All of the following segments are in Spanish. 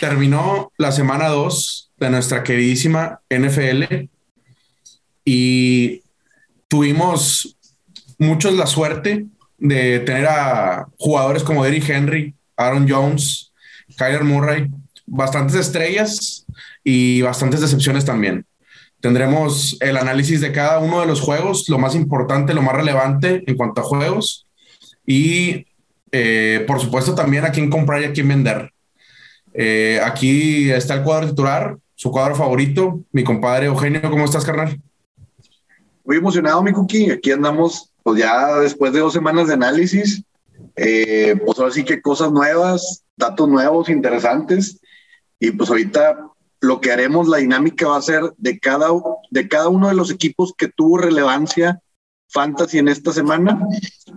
terminó la semana 2 de nuestra queridísima NFL y tuvimos muchos la suerte de tener a jugadores como Derrick Henry, Aaron Jones, Kyler Murray, bastantes estrellas y bastantes decepciones también. Tendremos el análisis de cada uno de los juegos, lo más importante, lo más relevante en cuanto a juegos y eh, por supuesto también a quién comprar y a quién vender. Eh, aquí está el cuadro titular, su cuadro favorito, mi compadre Eugenio, ¿cómo estás, carnal? Muy emocionado, mi Cookie. Aquí andamos, pues ya después de dos semanas de análisis, eh, pues ahora sí que cosas nuevas, datos nuevos, interesantes. Y pues ahorita lo que haremos, la dinámica va a ser de cada, de cada uno de los equipos que tuvo relevancia fantasy en esta semana.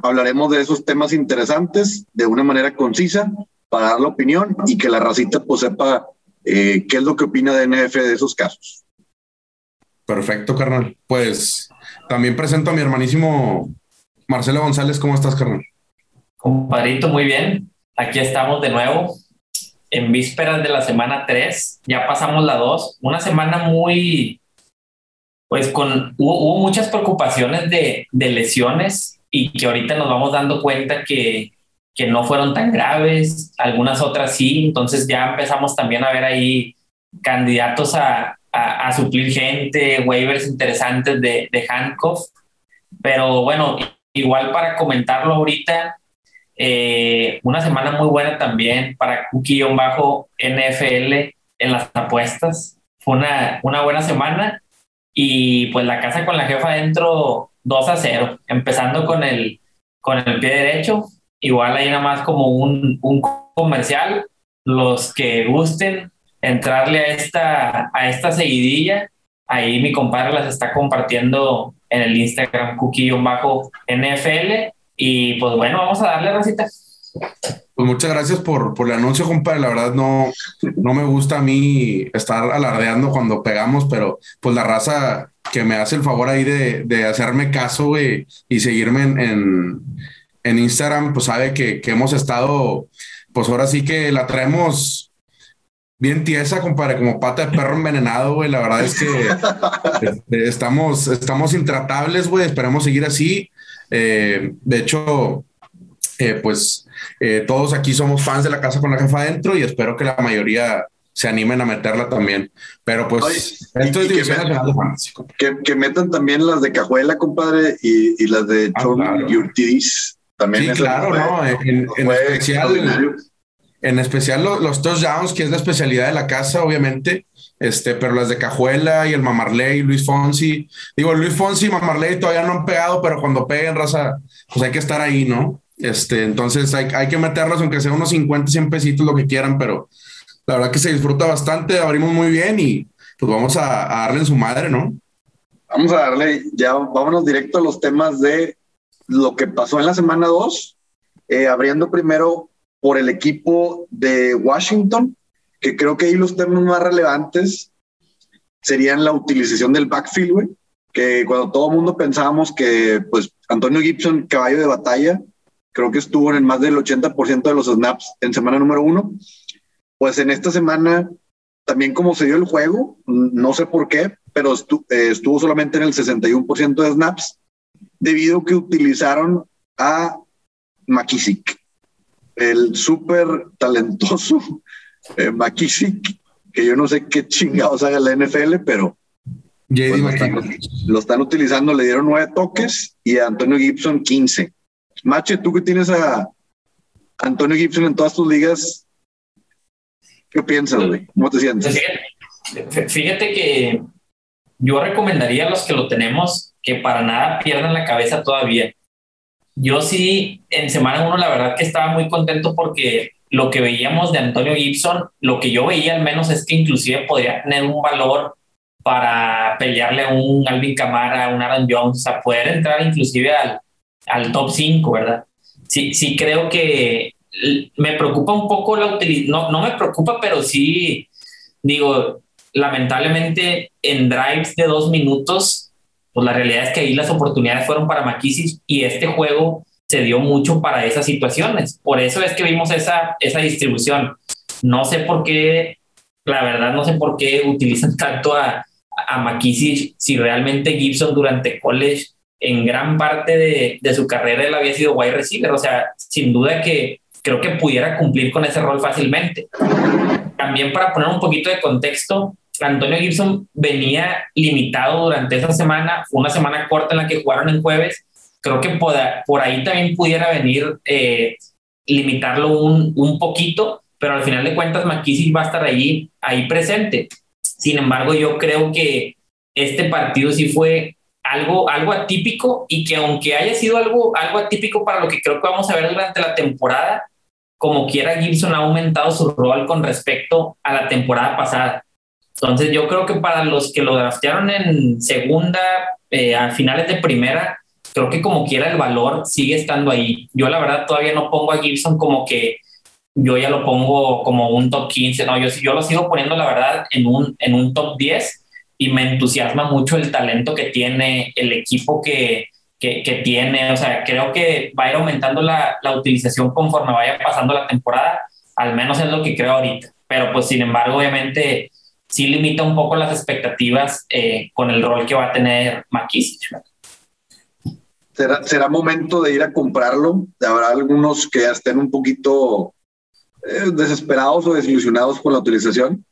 Hablaremos de esos temas interesantes de una manera concisa para dar la opinión y que la racita pues sepa eh, qué es lo que opina de NF de esos casos. Perfecto, carnal. Pues también presento a mi hermanísimo Marcelo González. ¿Cómo estás, carnal? Compadrito, muy bien. Aquí estamos de nuevo en vísperas de la semana 3. Ya pasamos la 2. Una semana muy, pues con, hubo, muchas preocupaciones de, de, lesiones y que ahorita nos vamos dando cuenta que, que no fueron tan graves, algunas otras sí. Entonces ya empezamos también a ver ahí candidatos a, a, suplir gente, waivers interesantes de, de. Pero bueno, igual para comentarlo ahorita, eh, una semana muy buena también para Cookie-Bajo NFL en las apuestas. Fue una, una buena semana y pues la casa con la jefa adentro 2 a 0, empezando con el, con el pie derecho. Igual ahí nada más como un, un comercial. Los que gusten, entrarle a esta, a esta seguidilla. Ahí mi compadre las está compartiendo en el Instagram cookie-nfl. Y pues bueno, vamos a darle, Rosita. Pues muchas gracias por, por el anuncio, compadre. La verdad no, no me gusta a mí estar alardeando cuando pegamos, pero pues la raza que me hace el favor ahí de, de hacerme caso güey, y seguirme en, en, en, Instagram, pues sabe que, que hemos estado, pues ahora sí que la traemos bien tiesa, compadre, como pata de perro envenenado, güey. La verdad es que este, estamos, estamos intratables, güey. Esperamos seguir así. Eh, de hecho, eh, pues eh, todos aquí somos fans de la casa con la jefa adentro y espero que la mayoría se animen a meterla también. Pero pues esto es División que, metan también las de Cajuela, compadre, y, las de ah, claro. También sí, claro, ¿no? En, en especial en especial los, touchdowns, que es la especialidad de la casa, obviamente, este, pero las de Cajuela y el Mamarley, Luis Fonsi. Digo, Luis Fonsi y Mamarley todavía no han pegado, pero cuando peguen, raza, pues hay que estar ahí, ¿no? Este, entonces hay, hay que meterlos, aunque sea unos 50, 100 pesitos, lo que quieran, pero la verdad que se disfruta bastante, abrimos muy bien y pues vamos a, darle en su madre, ¿no? Vamos a darle, ya vámonos directo a los temas de lo que pasó en la semana 2, eh, abriendo primero por el equipo de Washington, que creo que ahí los temas más relevantes serían la utilización del backfield, que cuando todo el mundo pensábamos que pues Antonio Gibson, caballo de batalla, creo que estuvo en más del 80% de los snaps en semana número uno, pues en esta semana también como se dio el juego, no sé por qué, pero eh, estuvo solamente en el 61% de snaps, debido a que utilizaron a McKissick el súper talentoso eh, McKissick, que yo no sé qué chingados haga la NFL, pero pues, lo, están, utilizando, le dieron nueve toques y a Antonio Gibson 15. Mache, tú que tienes a Antonio Gibson en todas tus ligas, ¿qué piensas, güey? ¿Cómo te sientes? Fíjate que yo recomendaría a los que lo tenemos que para nada pierdan la cabeza todavía yo sí, en semana uno, la verdad que estaba muy contento porque lo que veíamos de Antonio Gibson, lo que yo veía al menos es que inclusive podría tener un valor para pelearle a un Alvin Camara, a un Aaron Jones, a poder entrar inclusive al, al top 5, ¿verdad? Sí, sí creo que me preocupa un poco la utilidad, no, no me preocupa, pero sí, digo, lamentablemente en drives de dos minutos pues la realidad es que ahí las oportunidades fueron para Maquisis y este juego se dio mucho para esas situaciones. Por eso es que vimos esa, esa distribución. No sé por qué, la verdad, no sé por qué utilizan tanto a, a McKissick si realmente Gibson durante college en gran parte de, de, su carrera él había sido wide receiver. O sea, sin duda que creo que pudiera cumplir con ese rol fácilmente. También para poner un poquito de contexto, Antonio Gibson venía limitado durante esa semana, fue una semana corta en la que jugaron en jueves. Creo que por, por ahí también pudiera venir eh, limitarlo un, un poquito, pero al final de cuentas McKissick va a estar ahí, ahí presente. Sin embargo, yo creo que este partido sí fue algo, algo atípico y que aunque haya sido algo, algo atípico para lo que creo que vamos a ver durante la temporada, como quiera Gibson ha aumentado su rol con respecto a la temporada pasada. Entonces yo creo que para los que lo draftearon en segunda, eh, a finales de primera, creo que como quiera el valor sigue estando ahí. Yo la verdad todavía no pongo a Gibson como que yo ya lo pongo como un top 15, no, yo, yo lo sigo poniendo la verdad en un, en un top 10 y me entusiasma mucho el talento que tiene, el equipo que, que, que tiene, o sea, creo que va a ir aumentando la, la utilización conforme vaya pasando la temporada, al menos es lo que creo ahorita, pero pues sin embargo obviamente sí limita un poco las expectativas eh, con el rol que va a tener McKissick. ¿Será, ¿Será momento de ir a comprarlo? Habrá algunos que estén un poquito eh, desesperados o desilusionados con la utilización.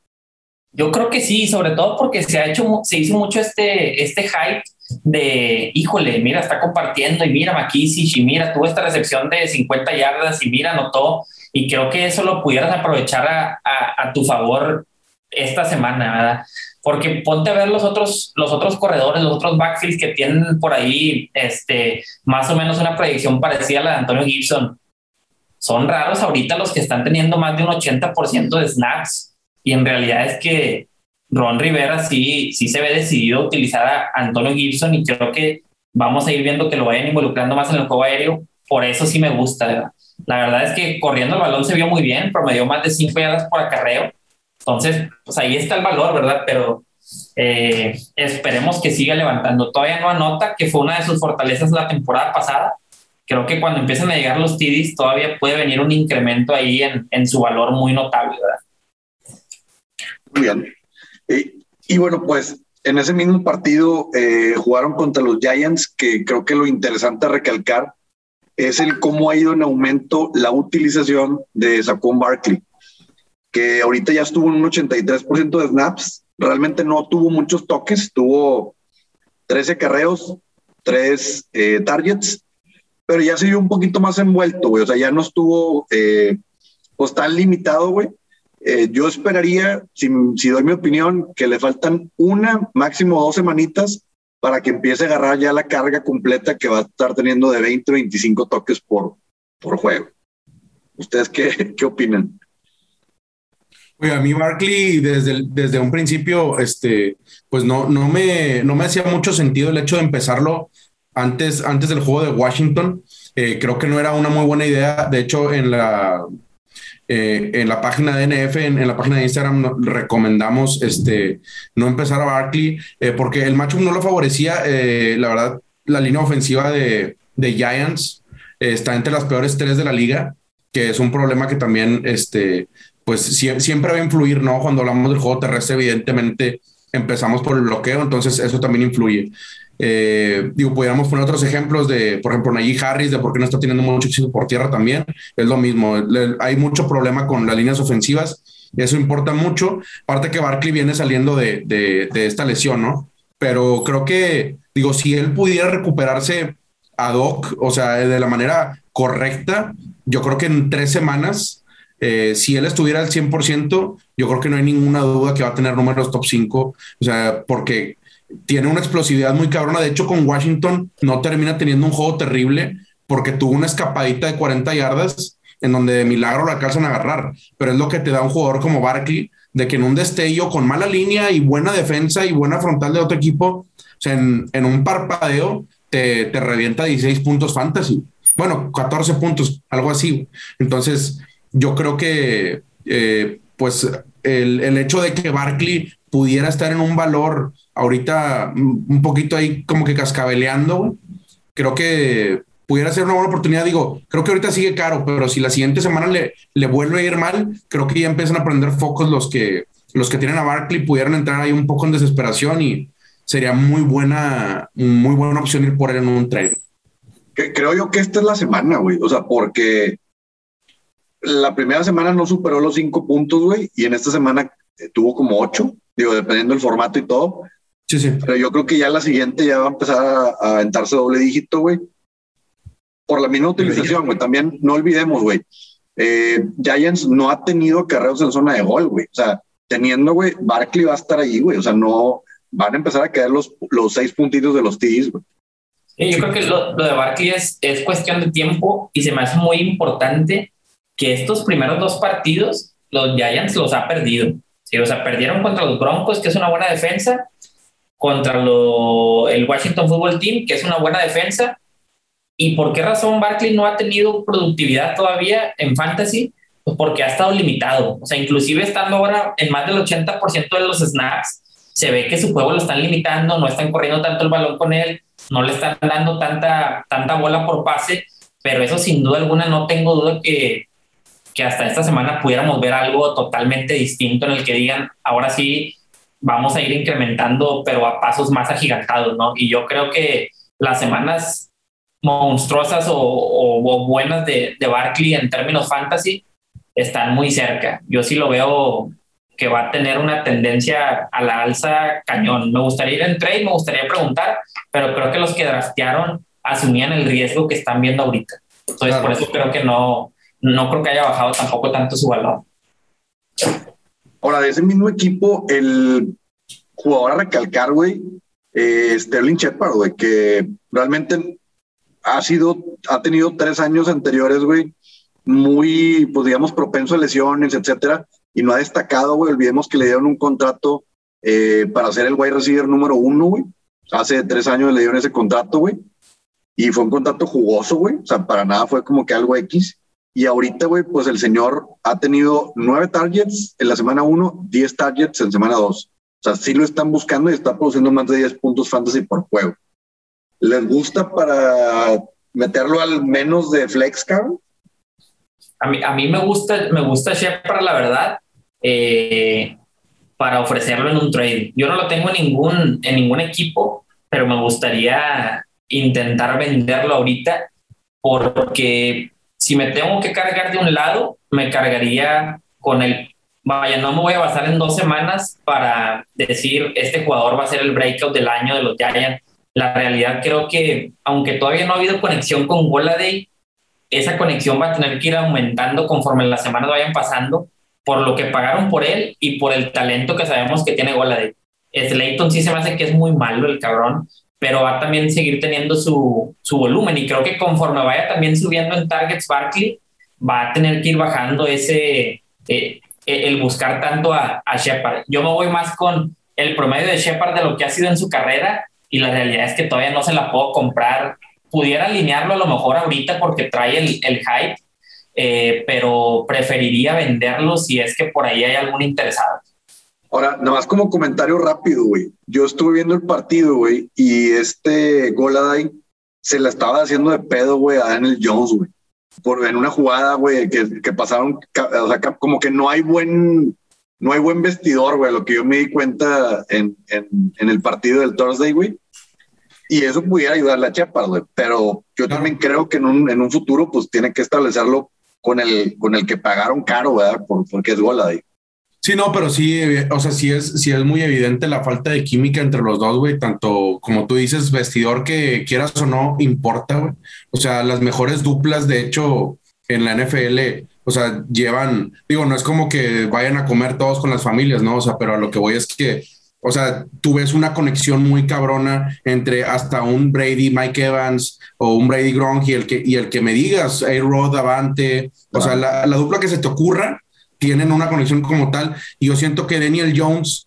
Yo creo que sí, sobre todo porque se ha hecho, se hizo mucho este, este hype de, híjole, mira, está compartiendo y mira McKissick y mira, tuvo esta recepción de 50 yardas y mira, anotó. Y creo que eso lo pudieras aprovechar a, a, a tu favor esta semana. Porque ponte a ver los otros, los otros corredores, los otros backfields que tienen por ahí, este, más o menos una predicción parecida a la de Antonio Gibson. Son raros ahorita los que están teniendo más de un 80% de snaps. Y en realidad es que Ron Rivera sí, sí se ve decidido a utilizar a Antonio Gibson y creo que vamos a ir viendo que lo vayan involucrando más en el juego aéreo. Por eso sí me gusta. La verdad es que corriendo el balón se vio muy bien, promedió más de 5 yardas por acarreo entonces, pues ahí está el valor, ¿verdad? Pero eh, esperemos que siga levantando. Todavía no anota, que fue una de sus fortalezas la temporada pasada. Creo que cuando empiezan a llegar los TDs todavía puede venir un incremento ahí en, en su valor muy notable, ¿verdad? Muy bien. Y, y bueno, pues en ese mismo partido eh, jugaron contra los Giants, que creo que lo interesante a recalcar es el cómo ha ido en aumento la utilización de Saquon Barkley que ahorita ya estuvo en un 83% de snaps. Realmente no tuvo muchos toques, tuvo 13 carreos, 3 eh, targets, pero ya se vio un poquito más envuelto, güey. O sea, ya no estuvo eh, pues tan limitado, güey. Eh, yo esperaría, si, doy mi opinión, que le faltan una, máximo dos semanitas para que empiece a agarrar ya la carga completa que va a estar teniendo de 20 o 25 toques por, por juego. ¿Ustedes qué, qué opinan? Oye, a mí Barkley desde, desde un principio, este, pues no, no, me, no me hacía mucho sentido el hecho de empezarlo antes, antes del juego de Washington. Eh, creo que no era una muy buena idea. De hecho, en la, eh, en la página de NF, en, en la página de Instagram, recomendamos este, no empezar a Barkley eh, porque el matchup no lo favorecía. La verdad, la línea ofensiva de, de Giants está entre las peores tres de la liga, que es un problema que también este, pues siempre va a influir, ¿no? Cuando hablamos del juego terrestre, evidentemente empezamos por el bloqueo, entonces eso también influye. Eh, digo, pudiéramos poner otros ejemplos de, por ejemplo, Najee Harris, de por qué no está teniendo mucho éxito por tierra también. Es lo mismo, hay mucho problema con las líneas ofensivas, eso importa mucho. Aparte que Barkley viene saliendo de, de, de esta lesión, ¿no? Pero creo que, digo, si él pudiera recuperarse ad hoc, o sea, de la manera correcta, yo creo que en tres semanas eh, si él estuviera al 100%, yo creo que no hay ninguna duda que va a tener números top 5, o sea, porque tiene una explosividad muy cabrona. De hecho, con Washington no termina teniendo un juego terrible porque tuvo una escapadita de 40 yardas en donde de milagro la alcanzan a agarrar, pero es lo que te da un jugador como Barkley, de que en un destello con mala línea y buena defensa y buena frontal de otro equipo, o sea, en, en un parpadeo te, te revienta 16 puntos fantasy. Bueno, 14 puntos, algo así. Entonces, yo creo que eh, pues el, el, hecho de que Barkley pudiera estar en un valor ahorita un poquito ahí como que cascabeleando, creo que pudiera ser una buena oportunidad. Digo, creo que ahorita sigue caro, pero si la siguiente semana le, le vuelve a ir mal, creo que ya empiezan a prender focos los que, los que tienen a Barkley, pudieran entrar ahí un poco en desesperación y sería muy buena, muy buena opción ir por él en un trade. creo yo que esta es la semana, güey. O sea, porque la primera semana no superó los cinco puntos, güey, y en esta semana eh, tuvo como ocho, digo, dependiendo del formato y todo. Sí, sí. Pero yo creo que ya la siguiente ya va a empezar a, a aventarse doble dígito, güey. Por la misma utilización, güey. También no olvidemos, güey. Eh, Giants no ha tenido carreros en zona de gol, güey. O sea, teniendo, güey, Barkley va a estar ahí, güey. O sea, no van a empezar a caer los, los seis puntitos de los T's, güey. Sí, yo creo que lo, lo de Barkley es, es cuestión de tiempo y se me hace muy importante que estos primeros dos partidos los Giants los ha perdido. Sí, o sea, perdieron contra los Broncos, que es una buena defensa, contra lo, el Washington Football Team, que es una buena defensa. ¿Y por qué razón Barkley no ha tenido productividad todavía en fantasy? Pues porque ha estado limitado. O sea, inclusive estando ahora en más del 80% de los snaps, se ve que su juego lo están limitando, no están corriendo tanto el balón con él, no le están dando tanta, tanta bola por pase, pero eso sin duda alguna no tengo duda que, que hasta esta semana pudiéramos ver algo totalmente distinto en el que digan, ahora sí, vamos a ir incrementando, pero a pasos más agigantados, ¿no? Y yo creo que las semanas monstruosas o, o, buenas de, de Barkley en términos fantasy están muy cerca. Yo sí lo veo que va a tener una tendencia a la alza cañón. Me gustaría ir en trade, me gustaría preguntar, pero creo que los que draftearon asumían el riesgo que están viendo ahorita. Entonces, por eso creo que no, no creo que haya bajado tampoco tanto su valor. Ahora, de ese mismo equipo, el jugador a recalcar, güey, eh, Sterling Shepard, güey, que realmente ha sido, ha tenido tres años anteriores, güey, muy, pues digamos, propenso a lesiones, etcétera, y no ha destacado, güey. Olvidemos que le dieron un contrato eh, para ser el wide receiver número uno, güey. Hace tres años le dieron ese contrato, güey. Y fue un contrato jugoso, güey. O sea, para nada fue como que algo X. Y ahorita, güey, pues el señor ha tenido nueve targets en la semana uno, diez targets en semana dos. O sea, sí lo están buscando y está produciendo más de 10 puntos fantasy por juego. ¿Les gusta para meterlo al menos de flex, cabrón? A mí, a mí me gusta, me gusta Shepard, la verdad, eh, para ofrecerlo en un trade. Yo no lo tengo en ningún, en ningún equipo, pero me gustaría intentar venderlo ahorita porque si me tengo que cargar de un lado, me cargaría con el, vaya, no me voy a basar en dos semanas para decir, este jugador va a ser el breakout del año de los Giants. La realidad creo que, aunque todavía no ha habido conexión con Goladay, esa conexión va a tener que ir aumentando conforme las semanas vayan pasando, por lo que pagaron por él y por el talento que sabemos que tiene Goladay. Slayton sí se me hace que es muy malo el cabrón, pero va a también seguir teniendo su, su volumen y creo que conforme vaya también subiendo en targets Barkley, va a tener que ir bajando ese, eh, el buscar tanto a, a Shepard. Yo me voy más con el promedio de Shepard de lo que ha sido en su carrera y la realidad es que todavía no se la puedo comprar. Pudiera alinearlo a lo mejor ahorita porque trae el, el hype, eh, pero preferiría venderlo si es que por ahí hay algún interesado. Ahora, nada más como comentario rápido, güey. Yo estuve viendo el partido, güey, y este Goladay se la estaba haciendo de pedo, güey, a Daniel Jones, güey. Por, en una jugada, güey, que, que, pasaron, o sea, como que no hay buen, no hay buen vestidor, güey, lo que yo me di cuenta en, en, en el partido del Thursday, güey. Y eso pudiera ayudarle a Chiapas, güey. Pero yo también creo que en un, en un futuro, pues tiene que establecerlo con el, con el que pagaron caro, ¿verdad? Por, porque es Goladay. Sí, no, pero sí, o sea, sí es, sí es muy evidente la falta de química entre los dos, güey. Tanto como tú dices, vestidor que quieras o no, importa, güey. O sea, las mejores duplas, de hecho, en la NFL, o sea, llevan, digo, no es como que vayan a comer todos con las familias, ¿no? O sea, pero a lo que voy es que, o sea, tú ves una conexión muy cabrona entre hasta un Brady, Mike Evans o un Brady Gronk y el que, y el que me digas, A-Rod, Avante, o sea, la, la dupla que se te ocurra tienen una conexión como tal. Y yo siento que Daniel Jones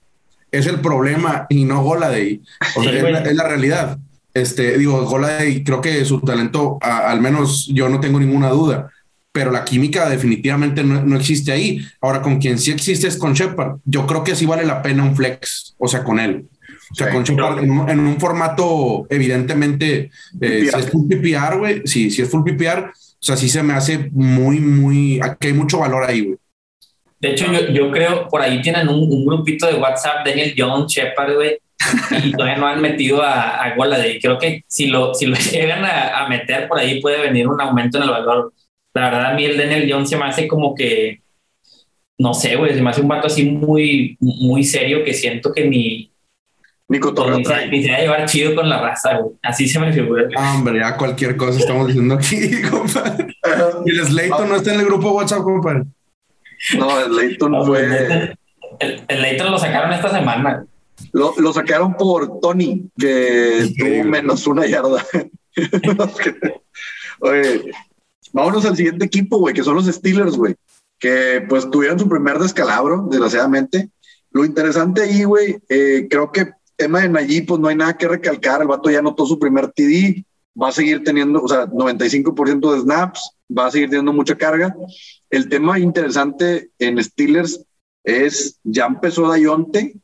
es el problema y no Goladay. O sea, sí, es, la, es, la, realidad. Este, digo, Goladay, creo que su talento, a, al menos yo no tengo ninguna duda, pero la química definitivamente no, no, existe ahí. Ahora, con quien sí existe es con Shepard. Yo creo que sí vale la pena un flex, o sea, con él. O sea, con Chopard en, un, en un formato, evidentemente, eh, si es full PPR, güey, sí, si es full PPR, o sea, sí se me hace muy, muy, aquí hay mucho valor ahí, güey. De hecho, yo, yo creo, por ahí tienen un, un grupito de WhatsApp, Daniel Jones, Shepard, güey, y todavía no han metido a, a Goladay. Creo que si lo, si lo llegan a, a, meter por ahí puede venir un aumento en el valor. La verdad, a mí el Daniel Jones se me hace como que, no sé, güey, se me hace un vato así muy, muy serio que siento que ni, ni cotorreo ni, se, ni se va a llevar chido con la raza, güey. Así se me figura. Ah, hombre, ya cualquier cosa estamos diciendo aquí, compadre. Y el Slayton no está en el grupo WhatsApp, compadre. No, el Leighton No, fue. El, el Leighton lo sacaron esta semana. Lo, lo sacaron por Tony, que tuvo menos una yarda. Oye, vámonos al siguiente equipo, güey, que son los Steelers, güey, que pues tuvieron su primer descalabro, desgraciadamente. Lo interesante ahí, güey, eh, creo que tema de Nayib, pues no hay nada que recalcar. El vato ya anotó su primer TD, va a seguir teniendo, o sea, 95% de snaps, va a seguir teniendo mucha carga. El tema interesante en Steelers es, ya empezó Dayonte,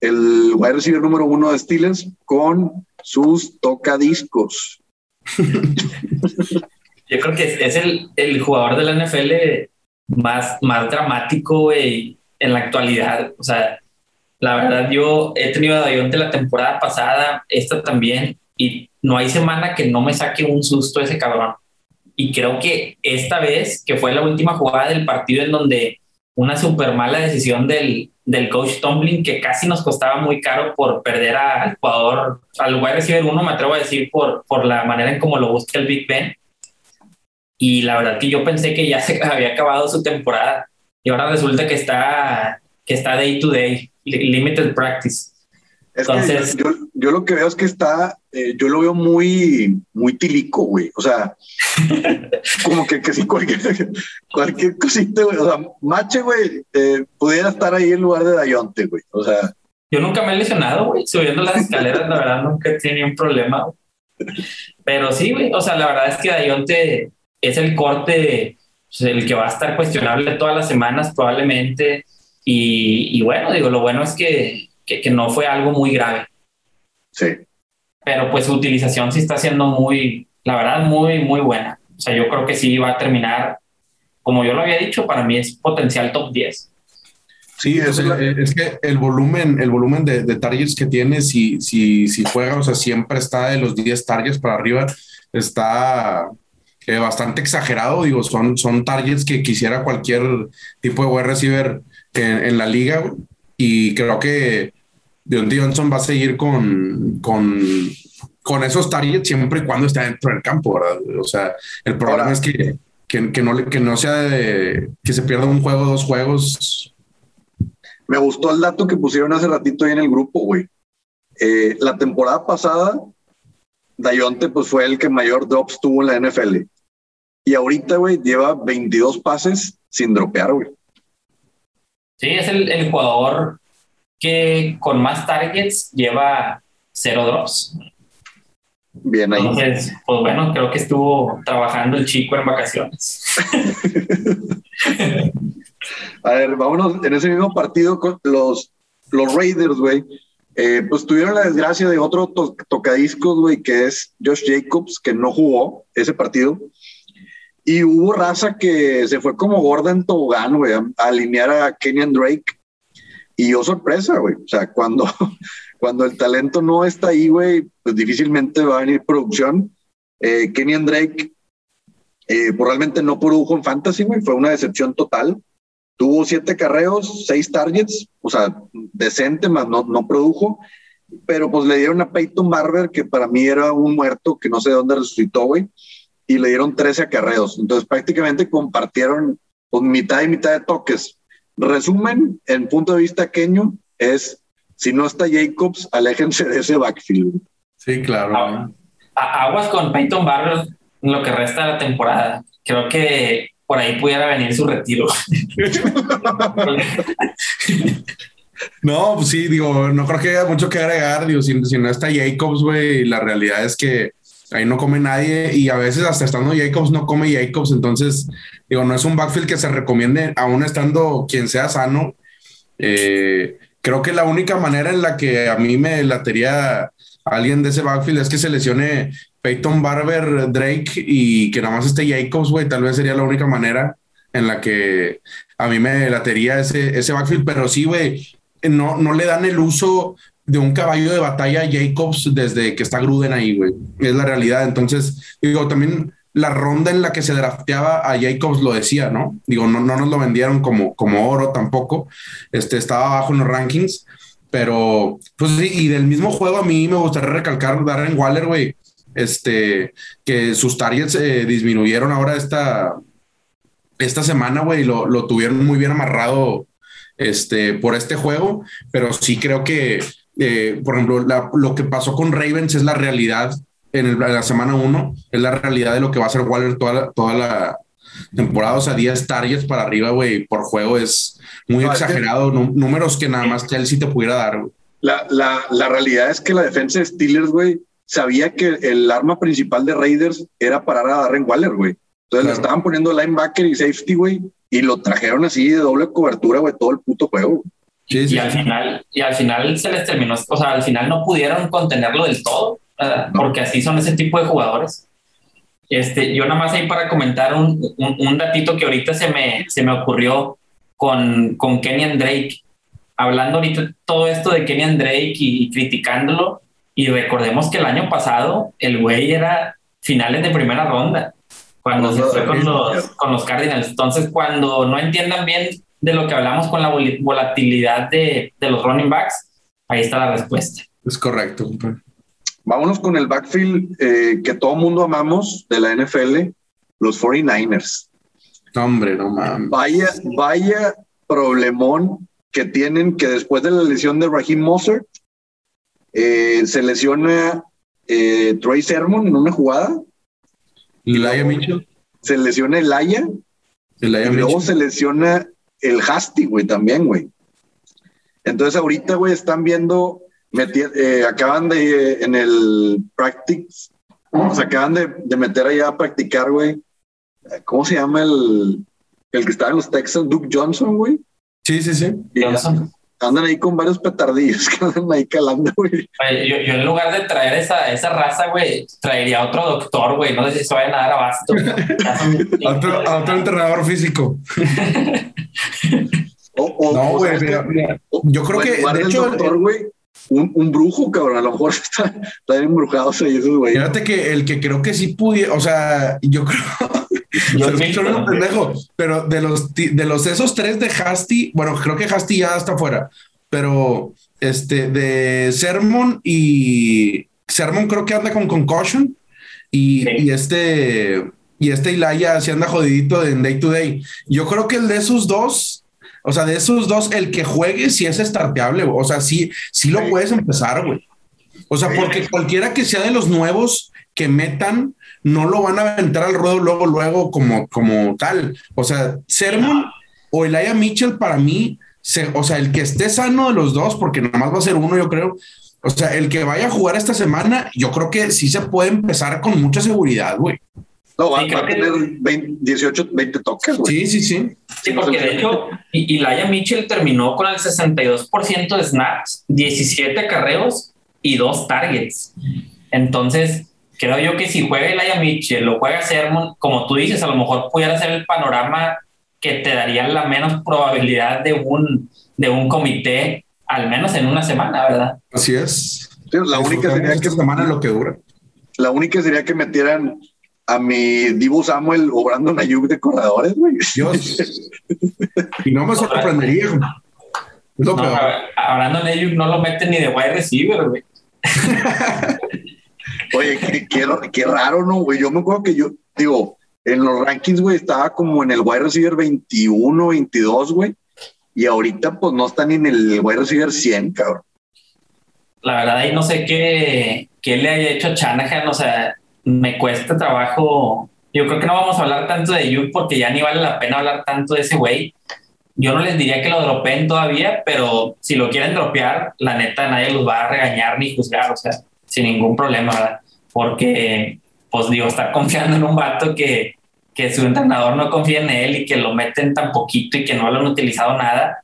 el wide receiver número uno de Steelers, con sus tocadiscos. Yo creo que es el, jugador de la NFL más, dramático, en la actualidad. O sea, la verdad, yo he tenido a Dayonte la temporada pasada, esta también, y no hay semana que no me saque un susto ese cabrón. Y creo que esta vez, que fue la última jugada del partido en donde una súper mala decisión del, del coach Tomlin, que casi nos costaba muy caro por perder al jugador, al wide receiver uno, me atrevo a decir, por, por la manera en cómo lo busca el Big Ben. Y la verdad que yo pensé que ya se había acabado su temporada. Y ahora resulta que está, que está day to day, limited practice. Es Entonces, yo, yo, yo, lo que veo es que está, eh, yo lo veo muy, muy tilico, güey. O sea, como que, que si cualquier, cualquier cosita, güey. O sea, Mache, güey, eh, pudiera estar ahí en lugar de Dayonte, güey. O sea. Yo nunca me he lesionado, güey. Subiendo las escaleras, la verdad, nunca he tenido un problema. Pero sí, güey. O sea, la verdad es que Dayonte es el corte, pues, el que va a estar cuestionable todas las semanas, probablemente. Y, y bueno, digo, lo bueno es que que, que, no fue algo muy grave. Sí. Pero pues su utilización sí está siendo muy, la verdad, muy, muy buena. O sea, yo creo que sí va a terminar, como yo lo había dicho, para mí es potencial top 10. Sí, es, es que el volumen, el volumen de, de, targets que tiene, si, si, si juega, o sea, siempre está de los 10 targets para arriba, está eh, bastante exagerado. Digo, son, son targets que quisiera cualquier tipo de wide receiver en, en la liga. Y creo que Deontay Johnson va a seguir con, con, con esos targets siempre y cuando esté dentro del campo, ¿verdad? O sea, el problema Ahora, es que, que, que, no, que no sea de, que se pierda un juego, dos juegos. Me gustó el dato que pusieron hace ratito ahí en el grupo, güey. Eh, la temporada pasada, Dayonte pues fue el que mayor drops tuvo en la NFL. Y ahorita, güey, lleva 22 pases sin dropear, güey. Sí, es el, el, jugador que con más targets lleva cero drops. Bien ahí. Entonces, pues bueno, creo que estuvo trabajando el chico en vacaciones. A ver, vámonos en ese mismo partido con los, los Raiders, güey. Eh, pues tuvieron la desgracia de otro to tocadiscos, güey, que es Josh Jacobs, que no jugó ese partido. Y hubo raza que se fue como gorda en tobogán, güey, a, alinear a Kenyan Drake. Y yo sorpresa, güey. O sea, cuando, cuando el talento no está ahí, güey, pues difícilmente va a venir producción. Eh, Kenyan Drake, eh, pues realmente no produjo en fantasy, güey. Fue una decepción total. Tuvo siete carreos, seis targets, o sea, decente, más no, no produjo. Pero pues le dieron a Peyton Barber, que para mí era un muerto que no sé de dónde resucitó, güey y le dieron 13 acarreos. Entonces prácticamente compartieron pues, mitad y mitad de toques. Resumen, en punto de vista queño, es si no está Jacobs, aléjense de ese backfield. Sí, claro. Aguas con Peyton Barber lo que resta de la temporada. Creo que por ahí pudiera venir su retiro. no, pues sí, digo, no creo que haya mucho que agregar. Digo, si, si no está Jacobs, güey, la realidad es que ahí no come nadie y a veces hasta estando Jacobs no come Jacobs, entonces digo, no es un backfield que se recomiende aún estando quien sea sano. Eh, creo que la única manera en la que a mí me latería alguien de ese backfield es que se lesione Peyton Barber, Drake y que nada más esté Jacobs, güey. Tal vez sería la única manera en la que a mí me latería ese, ese backfield, pero sí, güey, no, no le dan el uso de un caballo de batalla Jacobs desde que está Gruden ahí, güey. Es la realidad. Entonces, digo, también la ronda en la que se drafteaba a Jacobs lo decía, ¿no? Digo, no, no nos lo vendieron como, como oro tampoco. Este, estaba abajo en los rankings, pero pues sí, y del mismo juego a mí me gustaría recalcar Darren Waller, güey, este, que sus targets eh, disminuyeron ahora esta, esta semana, güey, lo, lo tuvieron muy bien amarrado este, por este juego, pero sí creo que, eh, por ejemplo, lo que pasó con Ravens es la realidad en, la semana 1, es la realidad de lo que va a hacer Waller toda la, toda la temporada, o sea, 10 targets para arriba, güey, por juego es muy exagerado, números que nada más que él sí te pudiera dar, La, la, la realidad es que la defensa de Steelers, güey, sabía que el arma principal de Raiders era parar a Darren Waller, güey. Entonces le estaban poniendo linebacker y safety, güey, y lo trajeron así de doble cobertura, güey, todo el puto juego. Y al final, y al final se les terminó, o sea, al final no pudieron contenerlo del todo, porque así son ese tipo de jugadores. Este, yo nada más ahí para comentar un, un, datito que ahorita se me, se me ocurrió con, con Kenyan Drake. Hablando ahorita todo esto de Kenyan Drake y, criticándolo, y recordemos que el año pasado el güey era finales de primera ronda cuando se fue con los, con los Cardinals. Entonces, cuando no entiendan bien de lo que hablamos con la volatilidad de, de los running backs, ahí está la respuesta. Es correcto. Vámonos con el backfield eh, que todo mundo amamos de la NFL, los 49ers. hombre, no mames. Vaya, vaya problemón que tienen que después de la lesión de Raheem Mosser, eh, se lesiona eh, Troy Sermon en una jugada Laia Mitchell. Se lesiona el Aya. y luego se lesiona el Hasty, güey, también, güey. Entonces ahorita, güey, están viendo, eh, acaban de, en el practice, se acaban de, meter allá a practicar, güey. ¿Cómo se llama el, el que estaba en los Texans? Duke Johnson, güey. Sí, sí, sí. Johnson andan ahí con varios petardillos que andan ahí calando, güey. Yo, yo, en lugar de traer esa, esa raza, güey, traería a otro doctor, güey. No sé si se vayan a dar abasto. a, otro, a otro entrenador físico. no, güey, yo creo que, de hecho, doctor, güey, un, un, brujo, cabrón. A lo mejor está, está embrujado ahí esos güey. Fíjate que el que creo que sí pudiera, o sea, yo creo yo pendejo, pero de los, de los esos tres de Hasty, bueno, creo que Hasty ya está fuera, pero este de Sermon y Sermon creo que anda con concussion y, y este y este Ilaya se anda jodidito en day to day. Yo creo que el de esos dos, o sea, de esos dos, el que juegue si es starteable, o sea, sí, sí lo puedes empezar, güey. O sea, porque cualquiera que sea de los nuevos que metan, no lo van a aventar al ruedo luego, luego como, como tal. O sea, Sermon o Elijah Mitchell para mí, se, o sea, el que esté sano de los dos, porque nada más va a ser uno, yo creo. O sea, el que vaya a jugar esta semana, yo creo que sí se puede empezar con mucha seguridad, güey. No, va, a tener 18, 20 toques, güey. Sí, sí, sí. Sí, porque de hecho, Elijah Mitchell terminó con el 62% de snaps, 17 carreos y dos targets. Entonces, creo yo que si juega Elijah Mitchell o juega Sermon, como tú dices, a lo mejor pudiera ser el panorama que te daría la menos probabilidad de un, de un comité, al menos en una semana, ¿verdad? Así es. la única sería que semana lo que dura. La única sería que metieran a mi Divo Samuel o Brandon Ayuk de corredores, güey. Dios. y no me sorprendería. Es lo no, A Brandon Ayuk no lo meten ni de wide receiver, güey. Oye, qué, raro, ¿no, güey? Yo me acuerdo que yo, digo, en los rankings, güey, estaba como en el wide receiver 21, 22, güey. Y ahorita, pues, no están ni en el wide receiver 100, cabrón. La verdad, ahí no sé qué, qué le haya hecho a Shanahan, o sea, me cuesta trabajo. Yo creo que no vamos a hablar tanto de Yu porque ya ni vale la pena hablar tanto de ese güey. Yo no les diría que lo dropeen todavía, pero si lo quieren dropear, la neta nadie los va a regañar ni juzgar, o sea, sin ningún problema, porque, pues digo, estar confiando en un vato que, que su entrenador no confía en él y que lo meten tan poquito y que no lo han utilizado nada,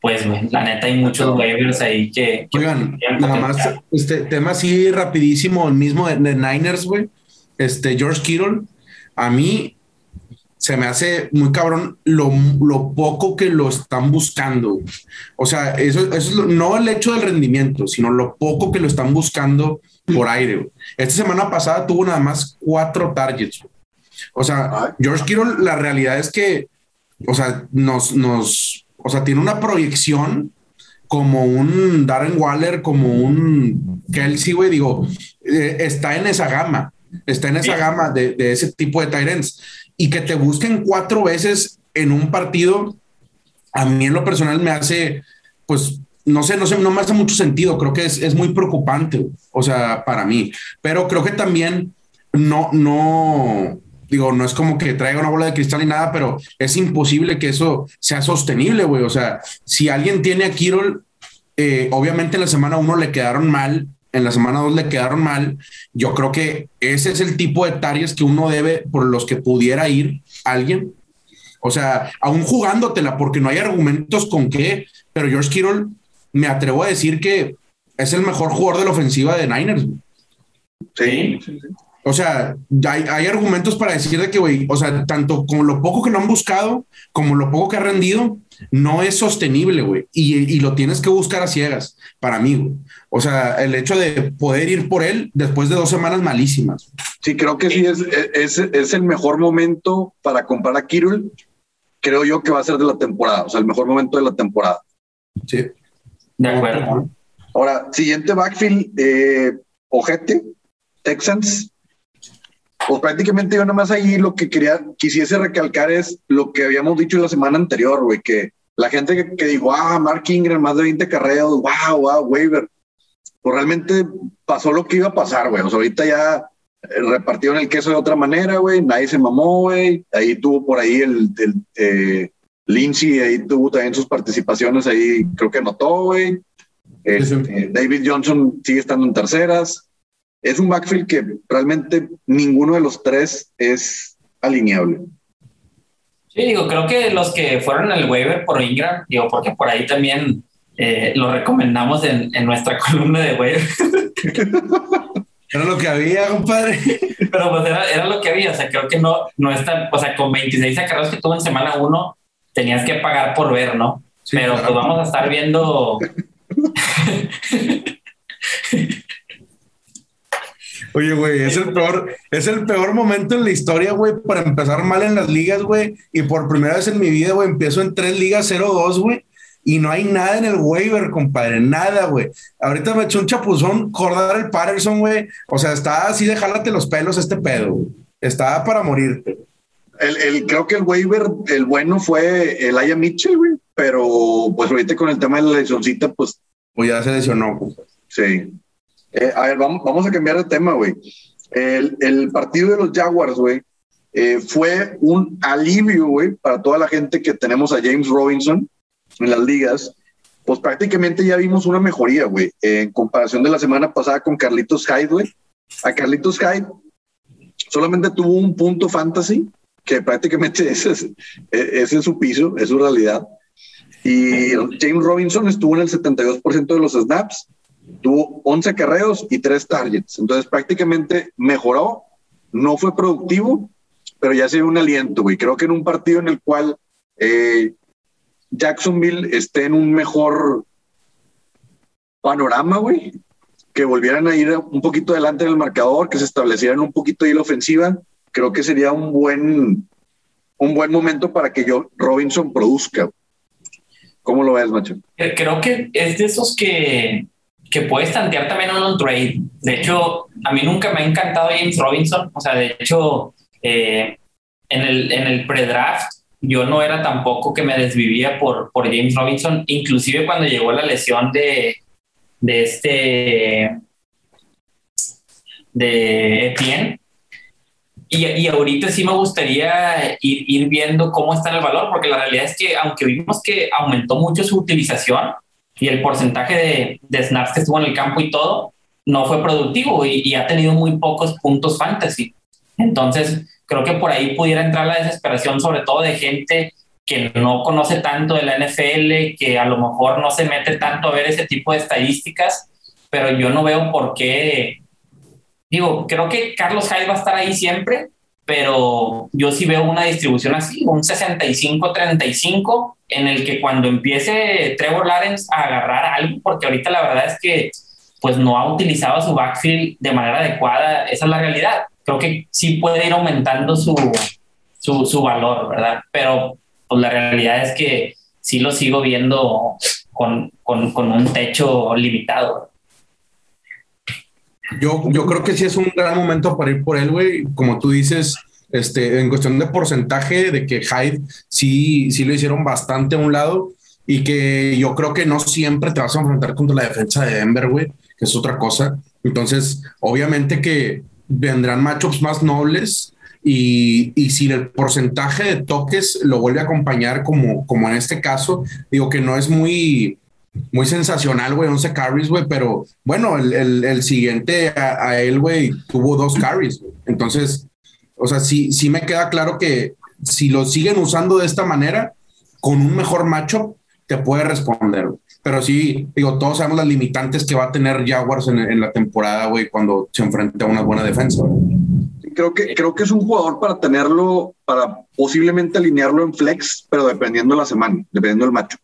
pues la neta hay muchos waivers ahí que... Oigan, nada más, este tema así rapidísimo, el mismo de, Niners, güey. Este, George Kittle, a mí se me hace muy cabrón lo, lo poco que lo están buscando. O sea, eso, es no el hecho del rendimiento, sino lo poco que lo están buscando por aire. Esta semana pasada tuvo nada más cuatro targets. O sea, George Kittle, la realidad es que, o sea, nos, nos, o sea, tiene una proyección como un Darren Waller, como un Kelsey, güey, digo, eh, está en esa gama, está en esa gama de, de ese tipo de Tyrants y que te busquen cuatro veces en un partido, a mí en lo personal me hace, pues, no sé, no sé, no me hace mucho sentido. Creo que es, es muy preocupante, o sea, para mí. Pero creo que también no, no, digo, no es como que traiga una bola de cristal ni nada, pero es imposible que eso sea sostenible, güey. O sea, si alguien tiene a Kirol, eh, obviamente en la semana uno le quedaron mal en la semana 2 le quedaron mal. Yo creo que ese es el tipo de tareas que uno debe, por los que pudiera ir alguien. O sea, aún jugándotela, porque no hay argumentos con qué, pero George Kittle me atrevo a decir que es el mejor jugador de la ofensiva de Niners. Sí. O sea, hay, hay argumentos para decir de que, güey, o sea, tanto como lo poco que lo han buscado, como lo poco que ha rendido, no es sostenible, güey. Y, y, lo tienes que buscar a ciegas, para mí, güey. O sea, el hecho de poder ir por él después de dos semanas malísimas. Sí, creo que sí es, es, es el mejor momento para comprar a Kirul. Creo yo que va a ser de la temporada, o sea, el mejor momento de la temporada. Sí. De acuerdo. Ahora, siguiente backfield, eh, Ojete, Texans. Pues prácticamente yo nada más ahí lo que quería, quisiese recalcar es lo que habíamos dicho la semana anterior, güey, que la gente que, que dijo, ah, Mark Ingram, más de 20 carreras, wow, wow, waiver pues realmente pasó lo que iba a pasar, güey. O sea, ahorita ya eh, repartieron el queso de otra manera, güey. Nadie se mamó, güey. Ahí tuvo por ahí el, el eh, Lindsay, ahí tuvo también sus participaciones, ahí creo que notó, güey. Este, David Johnson sigue estando en terceras. Es un backfield que realmente ninguno de los tres es alineable. Sí, digo, creo que los que fueron al waiver por Ingram, digo, porque por ahí también eh, lo recomendamos en, en, nuestra columna de web. Era lo que había, compadre. Pero pues era, era, lo que había, o sea, creo que no, no está, o sea, con 26 acarreos que tuvo en semana 1, tenías que pagar por ver, ¿no? Pero pues vamos a estar viendo... Oye, güey, es el peor, es el peor momento en la historia, güey, para empezar mal en las ligas, güey. Y por primera vez en mi vida, güey, empiezo en tres ligas 0-2, güey y no hay nada en el waiver, compadre, nada, güey. Ahorita me echó un chapuzón, Cordar el Patterson, güey. O sea, está así de jálate los pelos este pedo, güey. Está para morirte. El, el, creo que el waiver, el bueno fue el Aya Mitchell, güey. Pero pues ahorita con el tema de la lesioncita, pues. Pues ya se lesionó, compadre. Sí. Eh, a ver, vamos, vamos a cambiar de tema, güey. El, el, partido de los Jaguars, güey, eh, fue un alivio, güey, para toda la gente que tenemos a James Robinson en las ligas, pues prácticamente ya vimos una mejoría, güey, en comparación de la semana pasada con Carlitos Hyde, güey. A Carlitos Hyde solamente tuvo un punto fantasy, que prácticamente ese es, ese es su piso, es su realidad. Y James Robinson estuvo en el 72% de los snaps, tuvo 11 carreos y 3 targets. Entonces prácticamente mejoró, no fue productivo, pero ya se ve un aliento, güey. Creo que en un partido en el cual eh, Jacksonville esté en un mejor panorama, güey, que volvieran a ir un poquito adelante en el marcador, que se establecieran un poquito ahí la ofensiva, creo que sería un buen, un buen momento para que yo Robinson produzca. ¿Cómo lo ves, Macho? Creo que es de esos que, que puedes tantear también en un trade. De hecho, a mí nunca me ha encantado James Robinson. O sea, de hecho, eh, en el, en el pre-draft yo no era tampoco que me desvivía por, por James Robinson, inclusive cuando llegó la lesión de, de este de Etienne. Y, y, ahorita sí me gustaría ir, ir, viendo cómo está el valor, porque la realidad es que aunque vimos que aumentó mucho su utilización y el porcentaje de, de snaps que estuvo en el campo y todo, no fue productivo y, y ha tenido muy pocos puntos fantasy. Entonces, creo que por ahí pudiera entrar la desesperación, sobre todo de gente que no conoce tanto de la NFL, que a lo mejor no se mete tanto a ver ese tipo de estadísticas, pero yo no veo por qué. Digo, creo que Carlos Hyde va a estar ahí siempre, pero yo sí veo una distribución así, un 65-35, en el que cuando empiece Trevor Lawrence a agarrar algo, porque ahorita la verdad es que pues no ha utilizado su backfield de manera adecuada, esa es la realidad. Creo que sí puede ir aumentando su, su, valor, ¿verdad? Pero pues la realidad es que sí lo sigo viendo con, con, con un techo limitado. Yo, yo creo que sí es un gran momento para ir por él, güey. Como tú dices, este, en cuestión de porcentaje, de que Hyde sí, sí lo hicieron bastante a un lado y que yo creo que no siempre te vas a enfrentar contra la defensa de Denver, güey, que es otra cosa. Entonces, obviamente que vendrán matchups más nobles y, y, si el porcentaje de toques lo vuelve a acompañar como, como en este caso, digo que no es muy, muy sensacional, güey, 11 carries, güey, pero bueno, el, el, siguiente a él, güey, tuvo dos carries, entonces, o sea, sí, sí me queda claro que si lo siguen usando de esta manera, con un mejor macho, te puede responder. Pero sí, digo, todos sabemos las limitantes que va a tener Jaguars en, en la temporada, güey, cuando se enfrenta a una buena defensa, creo que, creo que es un jugador para tenerlo, para posiblemente alinearlo en flex, pero dependiendo de la semana, dependiendo del macho.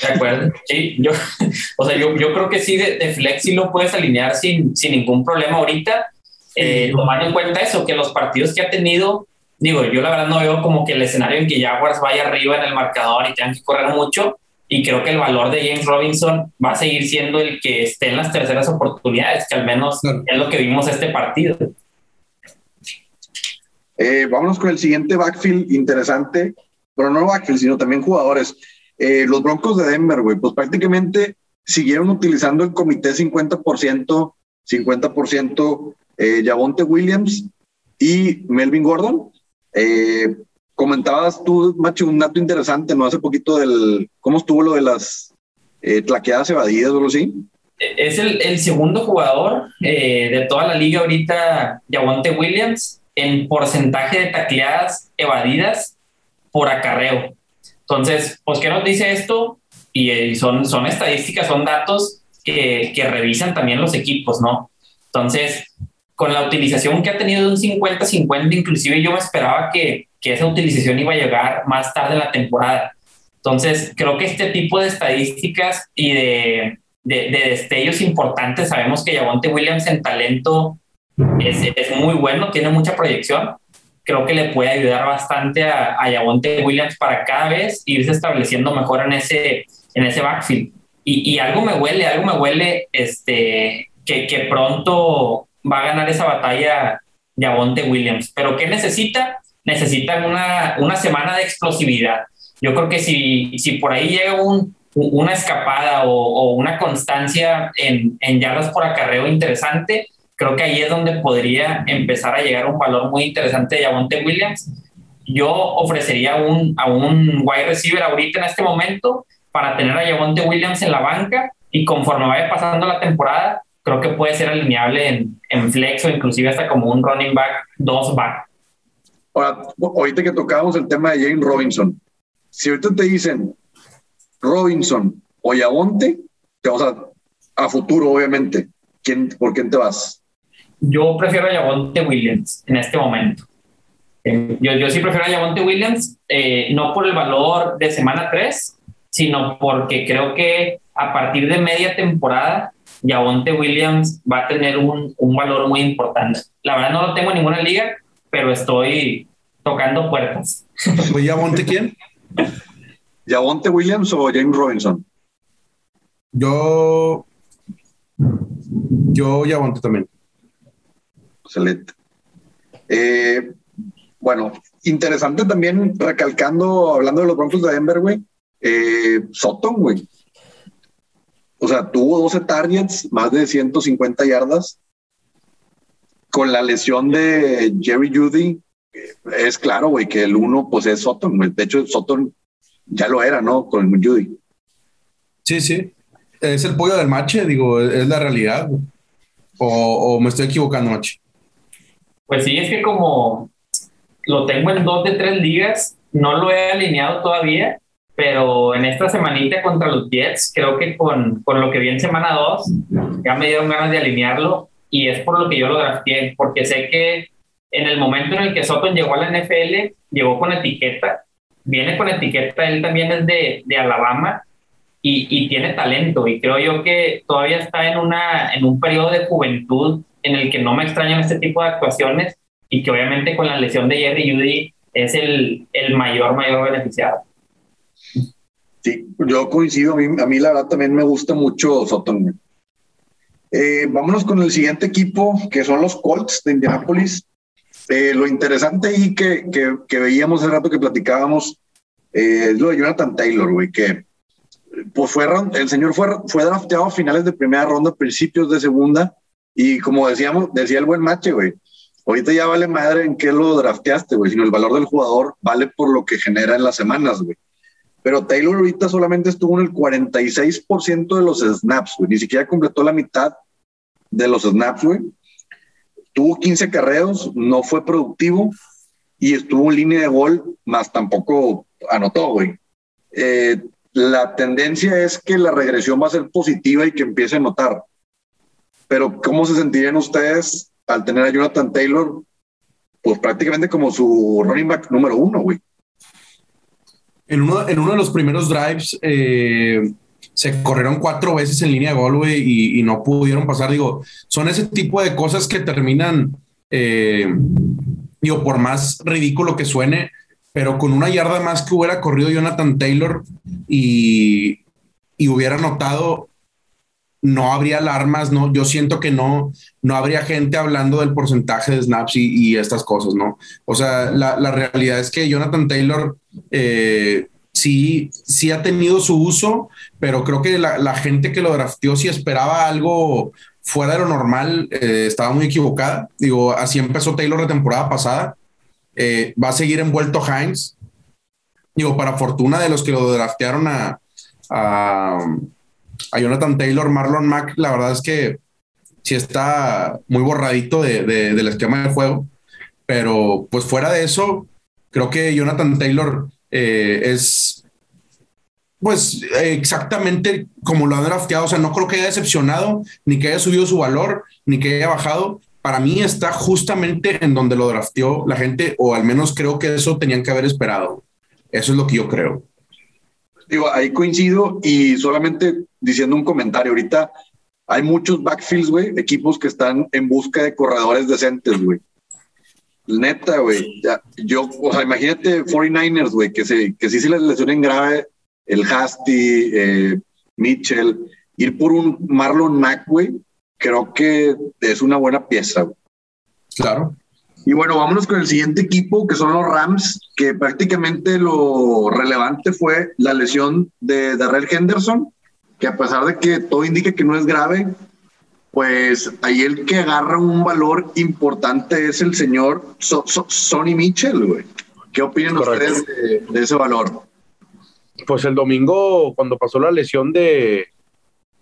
De acuerdo, sí, yo, o sea, yo, yo creo que sí, de, de, flex sí lo puedes alinear sin, sin ningún problema ahorita, eh, tomando en cuenta eso, que los partidos que ha tenido, digo, yo la verdad no veo como que el escenario en que Jaguars vaya arriba en el marcador y tengan que correr mucho, y creo que el valor de James Robinson va a seguir siendo el que esté en las terceras oportunidades, que al menos claro. es lo que vimos este partido. Eh, vámonos con el siguiente backfield interesante, pero no backfield, sino también jugadores. Eh, los Broncos de Denver, güey, pues prácticamente siguieron utilizando el comité 50%, 50% eh, Williams y Melvin Gordon. Eh, comentabas tú, Macho, un dato interesante, ¿no? Hace poquito del, ¿cómo estuvo lo de las eh, tlaqueadas evadidas o algo así? Es el, segundo jugador eh, de toda la liga ahorita, Yawante Williams, en porcentaje de tacleadas evadidas por acarreo. Entonces, pues, ¿qué nos dice esto? Y, y son, son estadísticas, son datos que revisan también los equipos, ¿no? Entonces, con la utilización que ha tenido de un 50-50, inclusive yo me esperaba que, que esa utilización iba a llegar más tarde en la temporada. Entonces, creo que este tipo de estadísticas y de, de, de destellos importantes, sabemos que Javonte Williams en talento es, muy bueno, tiene mucha proyección. Creo que le puede ayudar bastante a, a Williams para cada vez irse estableciendo mejor en ese, en ese backfield. Y, algo me huele, algo me huele este, que pronto va a ganar esa batalla Javonte Williams. Pero ¿qué necesita? Necesita una, una semana de explosividad. Yo creo que si, si por ahí llega un, una escapada o, o, una constancia en, en yardas por acarreo interesante, creo que ahí es donde podría empezar a llegar un valor muy interesante de Javonte Williams. Yo ofrecería un, a un wide receiver ahorita en este momento para tener a Javonte Williams en la banca y conforme vaya pasando la temporada, creo que puede ser alineable en, en flex o inclusive hasta como un running back, dos back. Ahora, ahorita que tocábamos el tema de Jane Robinson, si ahorita te dicen Robinson o Yabonte, te vas a, a futuro, obviamente. ¿Quién, ¿Por quién te vas? Yo prefiero a Yabonte Williams en este momento. Eh, yo, yo sí prefiero a Yabonte Williams, eh, no por el valor de semana 3, sino porque creo que a partir de media temporada Yavonte Williams va a tener un, un, valor muy importante. La verdad no lo tengo en ninguna liga, pero estoy tocando puertas. ¿Fue Yavonte quién? ¿Yavonte Williams o James Robinson? Yo. Yo Yavonte también. Excelente. Eh, bueno, interesante también, recalcando, hablando de los Broncos de Denver, güey. Eh, Sutton, güey. O sea, tuvo 12 targets, más de 150 yardas. Con la lesión de Jerry Judy, es claro, güey, que el uno, pues es Sutton. De hecho, Sutton ya lo era, ¿no? Con Judy. Sí, sí. Es el pollo del mache, digo, es la realidad. O, o, me estoy equivocando, mache. Pues sí, es que como lo tengo en dos de tres ligas, no lo he alineado todavía, pero en esta semanita contra los Jets, creo que con, con lo que vi en semana 2, ya me dieron ganas de alinearlo y es por lo que yo lo drafté, porque sé que en el momento en el que Sutton llegó a la NFL, llegó con etiqueta, viene con etiqueta, él también es de, de Alabama y, y, tiene talento y creo yo que todavía está en, una, en un periodo de juventud en el que no me extrañan este tipo de actuaciones y que obviamente con la lesión de Jerry Judy es el, el mayor, mayor beneficiado. Sí, yo coincido, a mí, a mí la verdad también me gusta mucho Sutton. Eh, vámonos con el siguiente equipo, que son los Colts de Indianapolis. Eh, lo interesante ahí que, que, veíamos hace rato que platicábamos eh, es lo de Jonathan Taylor, güey, que pues fue, el señor fue, fue drafteado a finales de primera ronda, principios de segunda, y como decíamos, decía el buen mache, güey, ahorita ya vale madre en qué lo drafteaste, güey, sino el valor del jugador vale por lo que genera en las semanas, güey. Pero Taylor ahorita solamente estuvo en el 46% de los snaps, ni siquiera completó la mitad de los snaps, güey. Tuvo 15 carreos, no fue productivo y estuvo en línea de gol, más tampoco anotó, güey. Eh, la tendencia es que la regresión va a ser positiva y que empiece a notar. Pero ¿cómo se sentirían ustedes al tener a Jonathan Taylor? Pues prácticamente como su running back número uno, güey. En uno, en uno de los primeros drives eh, se corrieron cuatro veces en línea de gol, y, no pudieron pasar. Digo, son ese tipo de cosas que terminan, eh, por más ridículo que suene, pero con una yarda más que hubiera corrido Jonathan Taylor y, y hubiera notado, no habría alarmas, no, yo siento que no, no habría gente hablando del porcentaje de snaps y, estas cosas, ¿no? O sea, la, la, realidad es que Jonathan Taylor eh, sí, sí ha tenido su uso, pero creo que la, la, gente que lo drafteó, si esperaba algo fuera de lo normal, eh, estaba muy equivocada. Digo, así empezó Taylor la temporada pasada eh, va a seguir envuelto Heinz. Digo, para fortuna de los que lo draftearon a, Jonathan Taylor, Marlon Mack, la verdad es que sí está muy borradito de, del esquema de juego. Pero pues fuera de eso, creo que Jonathan Taylor eh, es pues exactamente como lo han drafteado. O sea, no creo que haya decepcionado, ni que haya subido su valor, ni que haya bajado para mí está justamente en donde lo drafteó la gente, o al menos creo que eso tenían que haber esperado. Eso es lo que yo creo. Digo, ahí coincido y solamente diciendo un comentario. Ahorita hay muchos backfields, güey, equipos que están en busca de corredores decentes, güey. Neta, güey. Yo, o sea, imagínate 49ers, güey, que, se, que sí se les lesionen grave el Hasty, eh, Mitchell, ir por un Marlon Mack, güey, creo que es una buena pieza. Claro. Y bueno, vámonos con el siguiente equipo, que son los Rams, que prácticamente lo relevante fue la lesión de Darrell Henderson, que a pesar de que todo indica que no es grave, pues ahí el que agarra un valor importante es el señor Sonny Mitchell, güey. ¿Qué opinan ustedes de, de, ese valor? Pues el domingo, cuando pasó la lesión de,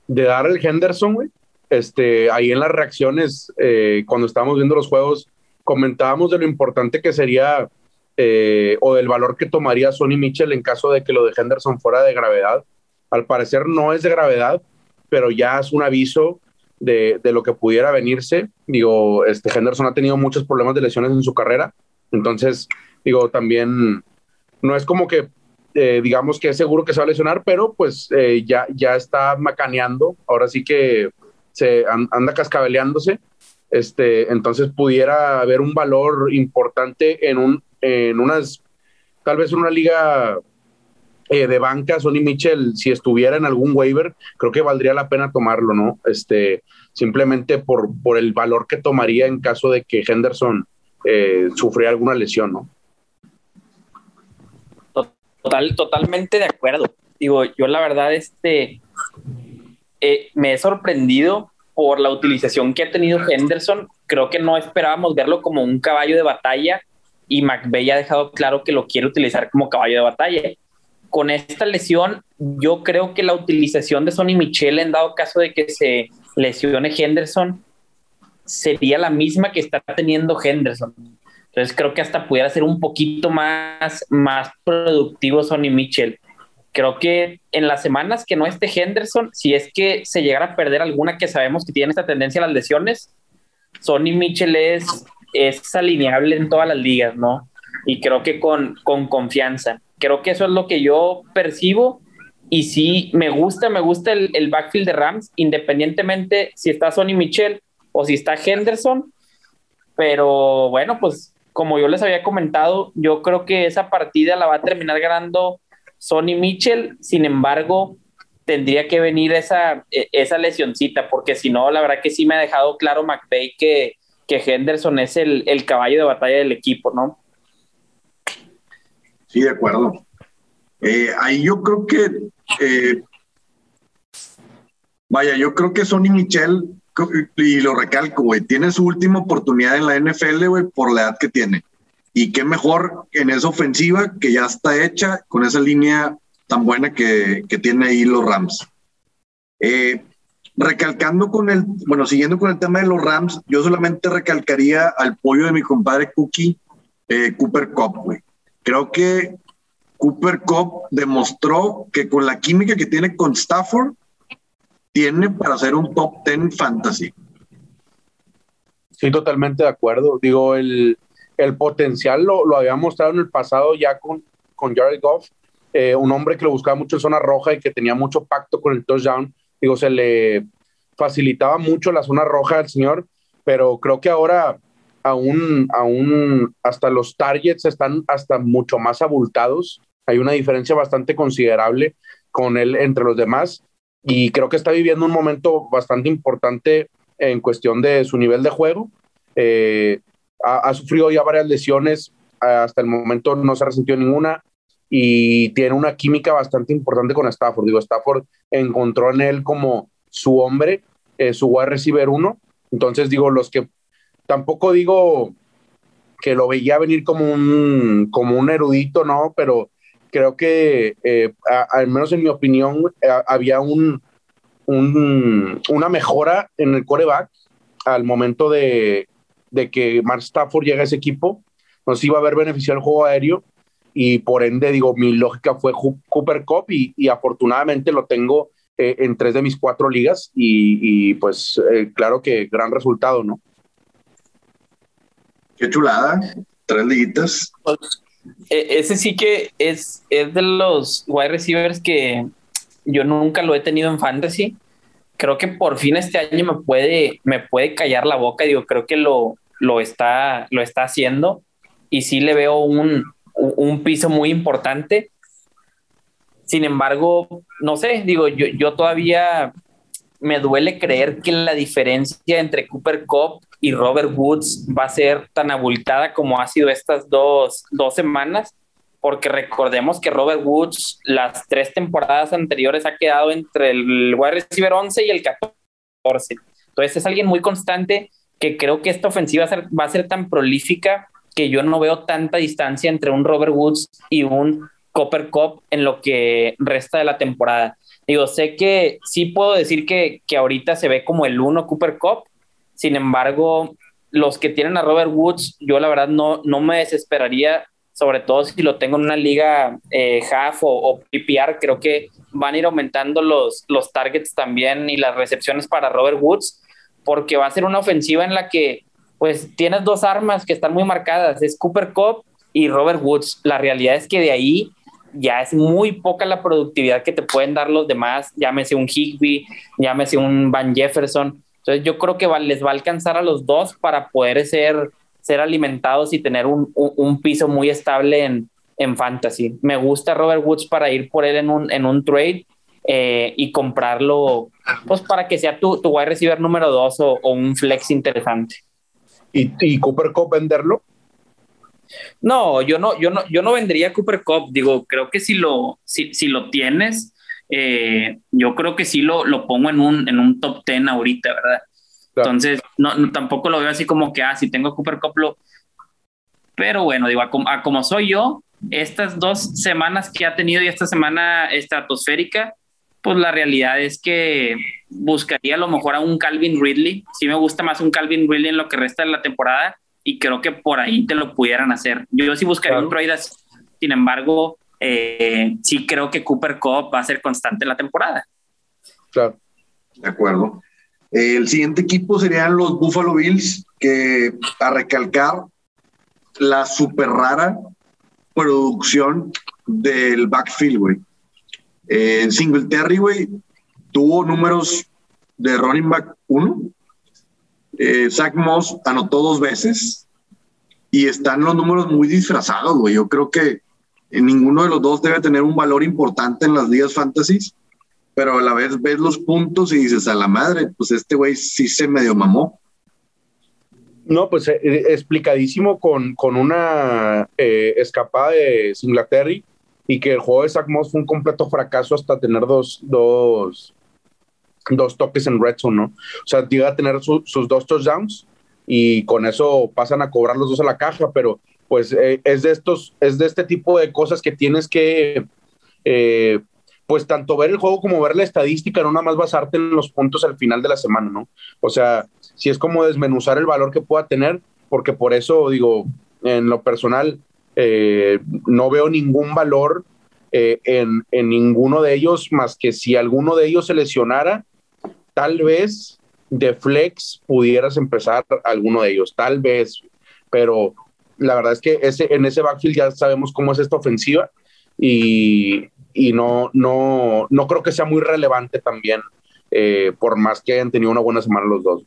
de Darrell Henderson, güey, este, ahí en las reacciones, eh, cuando estábamos viendo los juegos, comentábamos de lo importante que sería eh, o del valor que tomaría Sonny Mitchell en caso de que lo de Henderson fuera de gravedad. Al parecer no es de gravedad, pero ya es un aviso de, de, lo que pudiera venirse. Digo, este Henderson ha tenido muchos problemas de lesiones en su carrera, entonces, digo, también no es como que eh, digamos que es seguro que se va a lesionar, pero pues ya, ya está macaneando. Ahora sí que se anda cascabeleándose, este, entonces pudiera haber un valor importante en, un, en unas, tal vez en una liga eh, de banca, Sonny Mitchell, si estuviera en algún waiver, creo que valdría la pena tomarlo, ¿no? Este, simplemente por, por el valor que tomaría en caso de que Henderson eh, sufriera alguna lesión, ¿no? Total, totalmente de acuerdo. Digo, yo la verdad, este, eh, me he sorprendido por la utilización que ha tenido Henderson. Creo que no esperábamos verlo como un caballo de batalla y McVeigh ha dejado claro que lo quiere utilizar como caballo de batalla. Con esta lesión, yo creo que la utilización de Sonny Michel en dado caso de que se lesione Henderson sería la misma que está teniendo Henderson. Entonces creo que hasta pudiera ser un poquito más, más productivo Sonny Mitchell. Creo que en las semanas que no esté Henderson, si es que se llegara a perder alguna que sabemos que tiene esta tendencia a las lesiones, Sonny Mitchell es, es alineable en todas las ligas, ¿no? Y creo que con, con confianza. Creo que eso es lo que yo percibo y sí, me gusta, me gusta el, el backfield de Rams, independientemente si está Sonny Mitchell o si está Henderson. Pero bueno, pues como yo les había comentado, yo creo que esa partida la va a terminar ganando Sonny Mitchell, sin embargo, tendría que venir esa, e, esa lesioncita, porque si no, la verdad que sí me ha dejado claro McVeigh que, que Henderson es el, el caballo de batalla del equipo, ¿no? Sí, de acuerdo. Eh, ahí yo creo que, eh, vaya, yo creo que Sonny Michel, y lo recalco, güey, tiene su última oportunidad en la NFL, güey, por la edad que tiene. Y qué mejor en esa ofensiva que ya está hecha con esa línea tan buena que, que tiene ahí los Rams. Eh, recalcando con el, bueno, siguiendo con el tema de los Rams, yo solamente recalcaría al pollo de mi compadre Cookie, Cooper Cup, güey. Creo que Cooper Cup demostró que con la química que tiene con Stafford, tiene para ser un top 10 fantasy. Sí, totalmente de acuerdo. Digo, el, el potencial lo, lo, había mostrado en el pasado ya con, con Jared Goff, eh, un hombre que lo buscaba mucho en zona roja y que tenía mucho pacto con el touchdown. Digo, se le facilitaba mucho la zona roja al señor, pero creo que ahora aún, aún hasta los targets están hasta mucho más abultados. Hay una diferencia bastante considerable con él entre los demás y creo que está viviendo un momento bastante importante en cuestión de su nivel de juego. Eh, ha, sufrido ya varias lesiones, hasta el momento no se ha ninguna y tiene una química bastante importante con Stafford. Digo, Stafford encontró en él como su hombre, eh, su wide receiver uno. Entonces, digo, los que tampoco digo que lo veía venir como un, como un erudito, ¿no? Pero creo que, eh, al menos en mi opinión, había un, un, una mejora en el coreback al momento de, de que Mark Stafford llega a ese equipo, nos iba a haber beneficiado el juego aéreo y por ende, digo, mi lógica fue Cooper Cup y, afortunadamente lo tengo eh, en tres de mis cuatro ligas y, pues eh, claro que gran resultado, ¿no? Qué chulada, tres liguitas. Pues, e, ese sí que es, es de los wide receivers que yo nunca lo he tenido en fantasy. Creo que por fin este año me puede, me puede callar la boca. Digo, creo que lo, lo está, lo está haciendo y sí le veo un, un piso muy importante. Sin embargo, no sé, digo, yo, yo todavía me duele creer que la diferencia entre Cooper Cup y Robert Woods va a ser tan abultada como ha sido estas dos, dos semanas, porque recordemos que Robert Woods las tres temporadas anteriores ha quedado entre el wide receiver 11 y el 14. Entonces es alguien muy constante que creo que esta ofensiva va a ser tan prolífica que yo no veo tanta distancia entre un Robert Woods y un Copper Cup en lo que resta de la temporada. Digo, sé que sí puedo decir que, que ahorita se ve como el uno Cooper Cup, sin embargo, los que tienen a Robert Woods, yo la verdad no, no me desesperaría, sobre todo si lo tengo en una liga eh, o, o, PPR, creo que van a ir aumentando los, los targets también y las recepciones para Robert Woods porque va a ser una ofensiva en la que pues tienes dos armas que están muy marcadas, es Cooper Cup y Robert Woods. La realidad es que de ahí ya es muy poca la productividad que te pueden dar los demás, llámese un Higby, llámese un Van Jefferson. Entonces yo creo que les va a alcanzar a los dos para poder ser, ser alimentados y tener un, un, un piso muy estable en, en fantasy. Me gusta Robert Woods para ir por él en un, en un trade eh, y comprarlo, pues para que sea tu, tu wide receiver número dos o, o un flex interesante. ¿Y, y Cooper Cup venderlo? No, yo no, yo no, yo no vendría Cooper Cup. Digo, creo que si lo, si, si lo tienes, eh, yo creo que sí lo, lo pongo en un, en un top 10 ahorita, ¿verdad? Claro. Entonces, no, no, tampoco lo veo así como que, ah, si tengo Cooper Cup, lo... Pero bueno, digo, a, a como soy yo, estas dos semanas que ha tenido y esta semana estratosférica, pues la realidad es que buscaría a lo mejor a un Calvin Ridley. Sí me gusta más un Calvin Ridley en lo que resta de la temporada. Y creo que por ahí te lo pudieran hacer. Yo sí buscaría un trade sin embargo, eh, sí creo que Cooper Cup va a ser constante en la temporada. Claro. De acuerdo. El siguiente equipo serían los Buffalo Bills, que a recalcar la super rara producción del backfield, güey. Eh, Singletary, güey, tuvo números de running back 1. Eh, Zach Moss anotó dos veces y están los números muy disfrazados, güey. Yo creo que ninguno de los dos debe tener un valor importante en las ligas fantasies, pero a la vez ves los puntos y dices, a la madre, pues este güey sí se medio mamó. No, pues eh, eh, explicadísimo con, con una eh, escapada de Singletary y que el juego de Zach Moss fue un completo fracaso hasta tener dos, dos, dos toques en red zone, ¿no? O sea, llega a tener sus dos touchdowns y con eso pasan a cobrar los dos a la caja, pero pues es de estos, es de este tipo de cosas que tienes que, pues tanto ver el juego como ver la estadística, no nada más basarte en los puntos al final de la semana, ¿no? O sea, si es como desmenuzar el valor que pueda tener, porque por eso digo, en lo personal, eh, no veo ningún valor eh, en, en, ninguno de ellos, más que si alguno de ellos se lesionara, tal vez de flex pudieras empezar alguno de ellos, tal vez, pero la verdad es que ese, en ese backfield ya sabemos cómo es esta ofensiva y, y no, no, no creo que sea muy relevante también, eh, por más que hayan tenido una buena semana los dos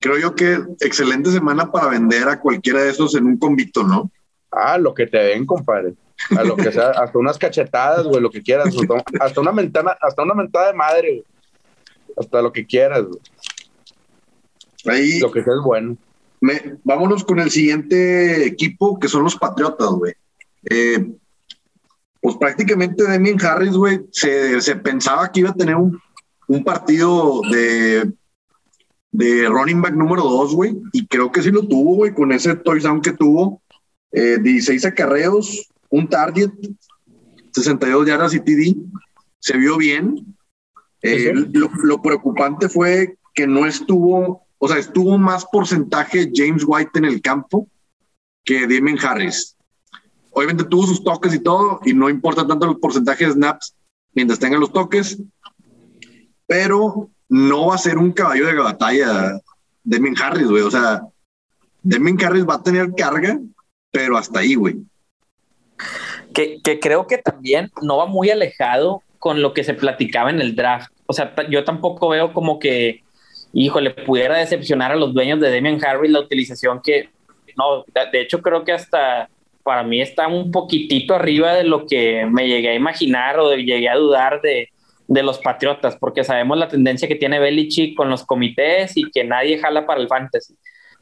creo yo que excelente semana para vender a cualquiera de esos en un convicto, ¿no? Ah, lo que te den, compadre. A lo que sea, hasta unas cachetadas, güey, lo que quieras. Hasta una mentana, hasta una mentada de madre, güey. Hasta lo que quieras, güey. Ahí, lo que sea es bueno. vámonos con el siguiente equipo, que son los Patriotas, güey. Eh, pues prácticamente Damien Harris, güey, se, se, pensaba que iba a tener un, un partido de de running back número dos, güey, y creo que sí lo tuvo, güey, con ese touchdown que tuvo, eh, 16 acarreos, un target, 62 yardas y TD, se vio bien. Eh, lo, preocupante fue que no estuvo, o sea, estuvo más porcentaje James White en el campo que Damien Harris. Obviamente tuvo sus toques y todo, y no importa tanto el porcentaje de snaps mientras tengan los toques, pero no va a ser un caballo de batalla Demin Harris, güey. O sea, Demin Harris va a tener carga, pero hasta ahí, güey. Que, que, creo que también no va muy alejado con lo que se platicaba en el draft. O sea, yo tampoco veo como que, híjole, pudiera decepcionar a los dueños de Demian Harris la utilización que, no, de hecho creo que hasta para mí está un poquitito arriba de lo que me llegué a imaginar o de, llegué a dudar de, de los Patriotas, porque sabemos la tendencia que tiene Belichick con los comités y que nadie jala para el fantasy.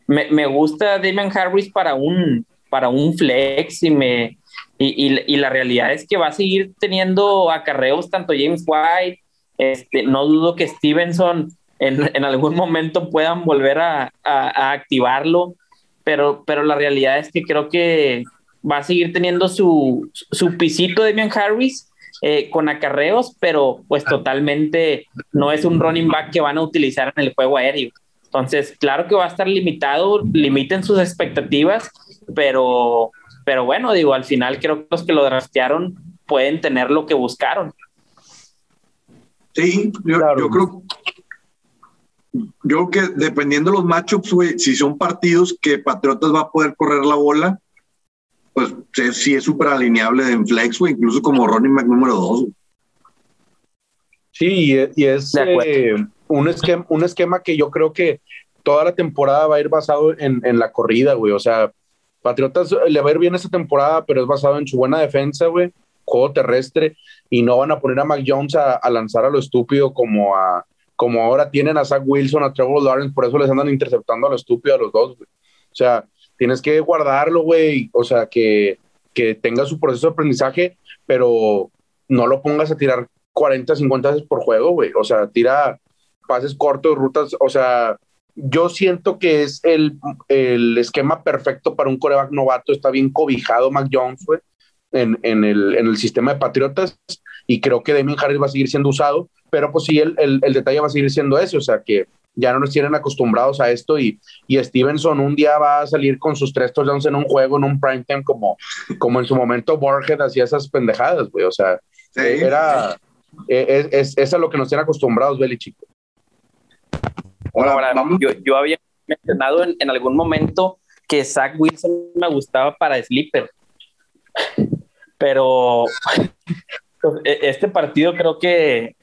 Me, me gusta Damian Harris para un, para un flex y, me, y, y, la realidad es que va a seguir teniendo acarreos tanto James White, este, no dudo que Stevenson en, algún momento puedan volver a, activarlo, pero, la realidad es que creo que va a seguir teniendo su, su pisito Damian Harris eh, con acarreos, pero pues totalmente no es un running back que van a utilizar en el juego aéreo. Entonces, claro que va a estar limitado, limiten sus expectativas, pero, pero bueno, digo, al final creo que los que lo draftearon pueden tener lo que buscaron. Sí, yo, yo creo yo creo que dependiendo de los matchups, güey, si son partidos que Patriotas va a poder correr la bola, pues sí es súper alineable en flex, güey, incluso como running Mac número dos. Sí, y es eh, un, esquema, un esquema que yo creo que toda la temporada va a ir basado en, en la corrida, güey. O sea, Patriotas le va a ir bien esta temporada, pero es basado en su buena defensa, güey, juego terrestre, y no van a poner a Mac Jones a, lanzar a lo estúpido como a como ahora tienen a Zach Wilson, a Trevor Lawrence, por eso les andan interceptando a lo estúpido a los dos, güey. O sea, tienes que guardarlo, güey, o sea, que, que tenga su proceso de aprendizaje, pero no lo pongas a tirar 40, 50 veces por juego, güey, o sea, tira pases cortos, rutas, o sea, yo siento que es el, el esquema perfecto para un coreback novato, está bien cobijado Mac Jones, güey, en, en, el, en el sistema de Patriotas, y creo que Damien Harris va a seguir siendo usado, pero pues sí, el, el, el, detalle va a seguir siendo ese, o sea, que ya no nos tienen acostumbrados a esto y, y Stevenson un día va a salir con sus tres touchdowns en un juego, en un prime time, como, como en su momento Borges hacía esas pendejadas, güey. O sea, era, e, es, es, a lo que nos tienen acostumbrados, Belichick. Ahora, yo, yo, había mencionado en, en, algún momento que Zach Wilson me gustaba para Sleeper, pero pues, e, este partido creo que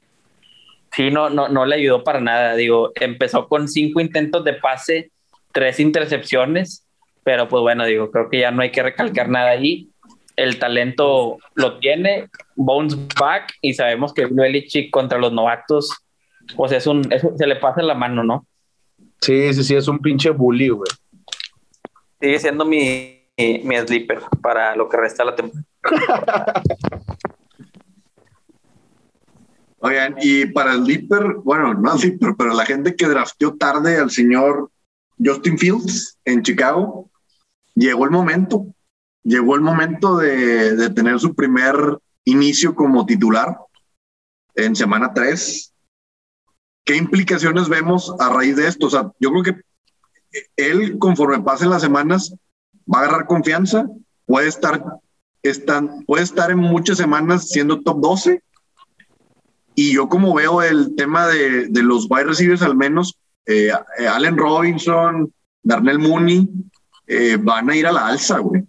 sí, no, no, no le ayudó para nada. Digo, empezó con cinco intentos de pase, tres intercepciones, pero pues bueno, digo, creo que ya no hay que recalcar nada allí. El talento lo tiene, bounce back, y sabemos que Belichick contra los novatos, pues es un, se le pasa la mano, ¿no? Sí, sí, sí, es un pinche bully, güey. Sigue siendo mi, mi sleeper para lo que resta de la temporada. Oigan, y para el Sleeper, bueno, no el Sleeper, pero la gente que drafteó tarde al señor Justin Fields en Chicago, llegó el momento, llegó el momento de, de tener su primer inicio como titular en semana 3. ¿Qué implicaciones vemos a raíz de esto? O sea, yo creo que él, conforme pasen las semanas, va a agarrar confianza, puede estar, están, puede estar en muchas semanas siendo top 12 y yo como veo el tema de, de los wide receivers al menos, eh, eh, Allen Robinson, Darnell Mooney, eh, van a ir a la alza, güey.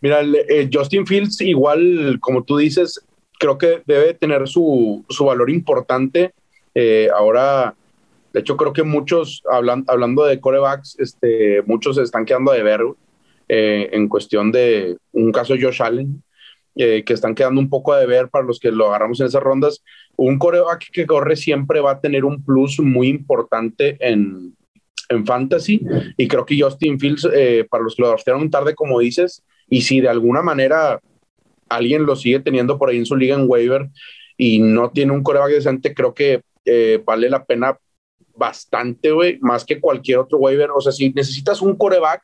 Mira, Justin Fields igual, como tú dices, creo que debe tener su, su valor importante. ahora, de hecho, creo que muchos, hablan, hablando de corebacks, este, muchos se están quedando de ver en cuestión de un caso Josh Allen, eh, que están quedando un poco de ver para los que lo agarramos en esas rondas. Un coreback que corre siempre va a tener un plus muy importante en, en fantasy y creo que Justin Fields, eh, para los que lo draftearon tarde, como dices, y si de alguna manera alguien lo sigue teniendo por ahí en su liga en waiver y no tiene un coreback decente, creo que eh, vale la pena bastante, más que cualquier otro waiver. O sea, si necesitas un coreback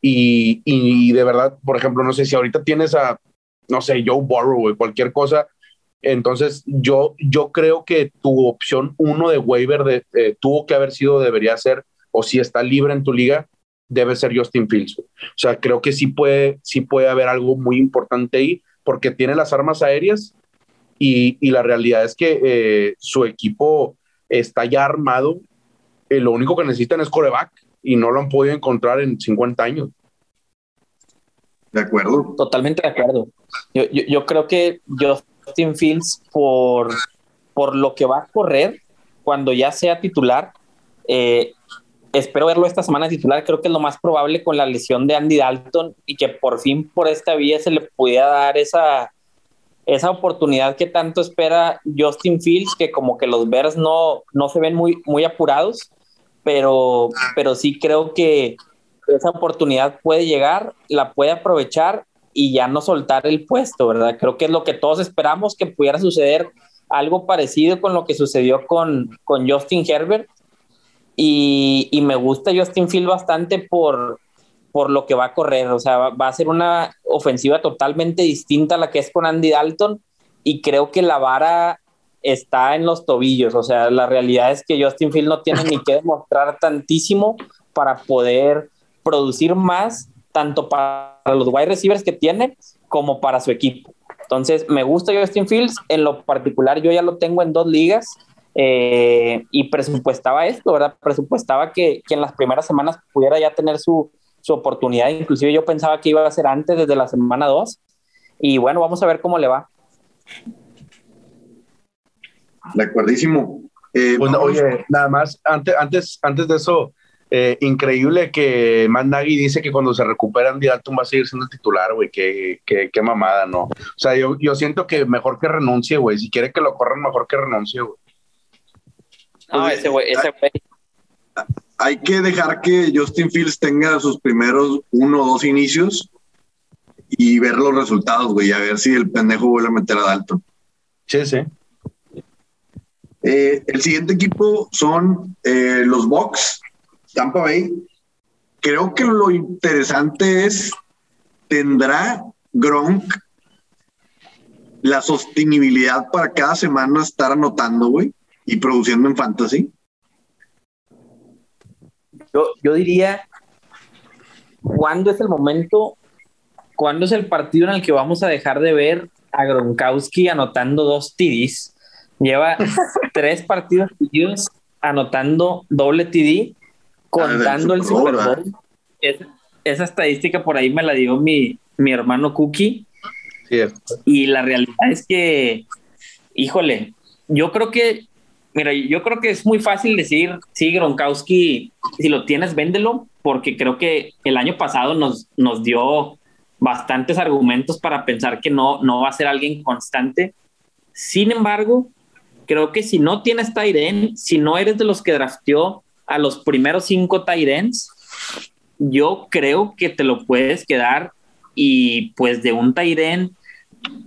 y, y, de verdad, por ejemplo, no sé si ahorita tienes a, no sé, Joe Burrow cualquier cosa. Entonces, yo, yo creo que tu opción uno de waiver de, eh, tuvo que haber sido, debería ser, o si está libre en tu liga, debe ser Justin Fields. O sea, creo que sí puede, sí puede haber algo muy importante ahí, porque tiene las armas aéreas y, y la realidad es que eh, su equipo está ya armado. Eh, lo único que necesitan es coreback y no lo han podido encontrar en 50 años. De acuerdo. Totalmente de acuerdo. Yo, yo, yo, creo que Justin Fields, por, por lo que va a correr cuando ya sea titular, eh, espero verlo esta semana titular. Creo que es lo más probable con la lesión de Andy Dalton y que por fin por esta vía se le pudiera dar esa, esa oportunidad que tanto espera Justin Fields, que como que los Bears no, no se ven muy, muy apurados pero, pero sí creo que esa oportunidad puede llegar, la puede aprovechar y ya no soltar el puesto, ¿verdad? Creo que es lo que todos esperamos que pudiera suceder algo parecido con lo que sucedió con, con Justin Herbert. Y, y, me gusta Justin Field bastante por, por lo que va a correr. O sea, va, va, a ser una ofensiva totalmente distinta a la que es con Andy Dalton. Y creo que la vara está en los tobillos. O sea, la realidad es que Justin Field no tiene ni que demostrar tantísimo para poder producir más, tanto para los wide receivers que tiene como para su equipo. Entonces, me gusta Justin Fields. En lo particular, yo ya lo tengo en dos ligas eh, y presupuestaba esto, ¿verdad? Presupuestaba que, que, en las primeras semanas pudiera ya tener su, su oportunidad. Inclusive yo pensaba que iba a ser antes, desde la semana 2. Y bueno, vamos a ver cómo le va. De acuerdísimo. Eh, bueno, oye, nada más, antes, antes, antes de eso, eh, increíble que Matt Nagy dice que cuando se recupera Andy Dalton va a seguir siendo el titular, güey. Qué, qué, qué, mamada, ¿no? O sea, yo, yo siento que mejor que renuncie, güey. Si quiere que lo corran, mejor que renuncie, güey. No, ese güey, ese güey. Hay que dejar que Justin Fields tenga sus primeros uno o dos inicios y ver los resultados, güey, a ver si el pendejo vuelve a meter a Dalton. Sí, sí. Eh, el siguiente equipo son eh, los Bucks, Tampa Bay. Creo que lo interesante es, ¿tendrá Gronk la sostenibilidad para cada semana estar anotando, güey? y produciendo en fantasy. Yo, yo diría, ¿cuándo es el momento? ¿Cuándo es el partido en el que vamos a dejar de ver a Gronkowski anotando dos TDs? Lleva tres partidos seguidos anotando doble TD, contando el Super Bowl. esa estadística por ahí me la dio mi, mi hermano Cookie. Y la realidad es que, híjole, yo creo que, mira, yo creo que es muy fácil decir, sí, Gronkowski, si lo tienes, véndelo, porque creo que el año pasado nos, nos dio bastantes argumentos para pensar que no, no va a ser alguien constante. Sin embargo, creo que si no tienes Tyren, si no eres de los que drafteó a los primeros cinco Tyrens, yo creo que te lo puedes quedar y pues de un Tyren,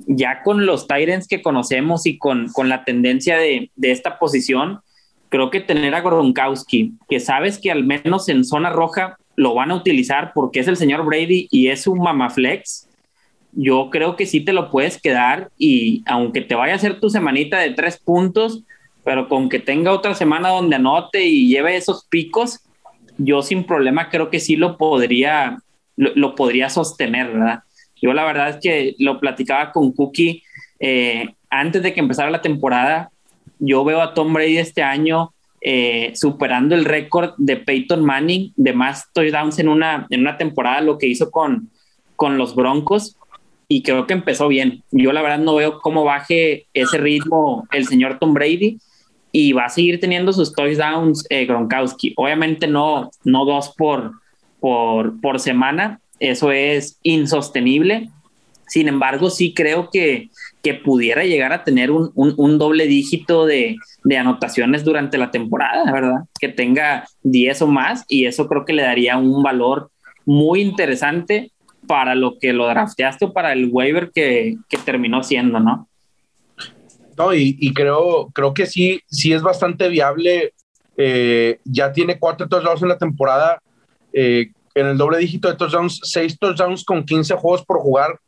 ya con los Tyrens que conocemos y con, con la tendencia de, de, esta posición, creo que tener a Gronkowski, que sabes que al menos en zona roja lo van a utilizar porque es el señor Brady y es un mamaflex, yo creo que sí te lo puedes quedar y aunque te vaya a hacer tu semanita de tres puntos, pero con que tenga otra semana donde anote y lleve esos picos, yo sin problema creo que sí lo podría, lo, podría sostener, ¿verdad? Yo la verdad es que lo platicaba con Cookie eh, antes de que empezara la temporada. Yo veo a Tom Brady este año eh, superando el récord de Peyton Manning de más touchdowns en una, en una temporada, lo que hizo con, con los Broncos. Y creo que empezó bien. Yo la verdad no veo cómo baje ese ritmo el señor Tom Brady y va a seguir teniendo sus touchdowns eh, Gronkowski. Obviamente no, no dos por, por, por semana, eso es insostenible. Sin embargo, sí creo que, que pudiera llegar a tener un, un, un doble dígito de, de, anotaciones durante la temporada, ¿verdad? Que tenga 10 o más y eso creo que le daría un valor muy interesante para lo que lo drafteaste o para el waiver que, que terminó siendo, ¿no? No, y, creo, creo que sí, sí es bastante viable. Eh, ya tiene cuatro touchdowns en la temporada, eh, en el doble dígito de touchdowns, seis touchdowns con 15 juegos por jugar.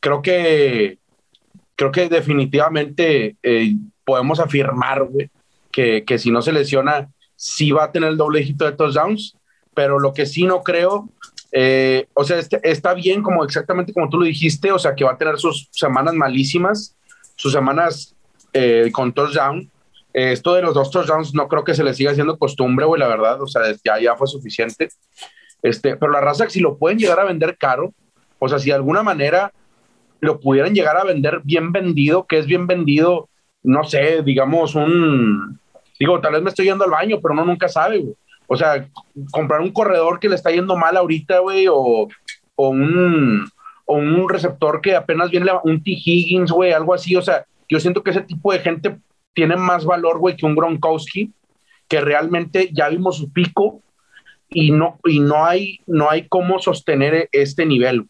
Creo que, creo que definitivamente eh, podemos afirmar que, que si no se lesiona, sí va a tener el doble dígito de touchdowns, pero lo que sí no creo o sea, este, está bien como exactamente como tú lo dijiste, o sea, que va a tener sus semanas malísimas, sus semanas eh, con touchdown. Eh, esto de los dos touchdowns no creo que se le siga haciendo costumbre, güey, la verdad, o sea, ya, ya fue suficiente. Este, pero la raza, si lo pueden llegar a vender caro, o sea, si de alguna manera lo pudieran llegar a vender bien vendido, que es bien vendido, no sé, digamos, un, digo, tal vez me estoy yendo al baño, pero uno nunca sabe, güey. O sea, comprar un corredor que le está yendo mal ahorita, güey, o, un, o un receptor que apenas viene, un T. Higgins, güey, algo así, o sea, yo siento que ese tipo de gente tiene más valor, güey, que un Gronkowski, que realmente ya vimos su pico y no, y no, hay, no hay cómo sostener este nivel.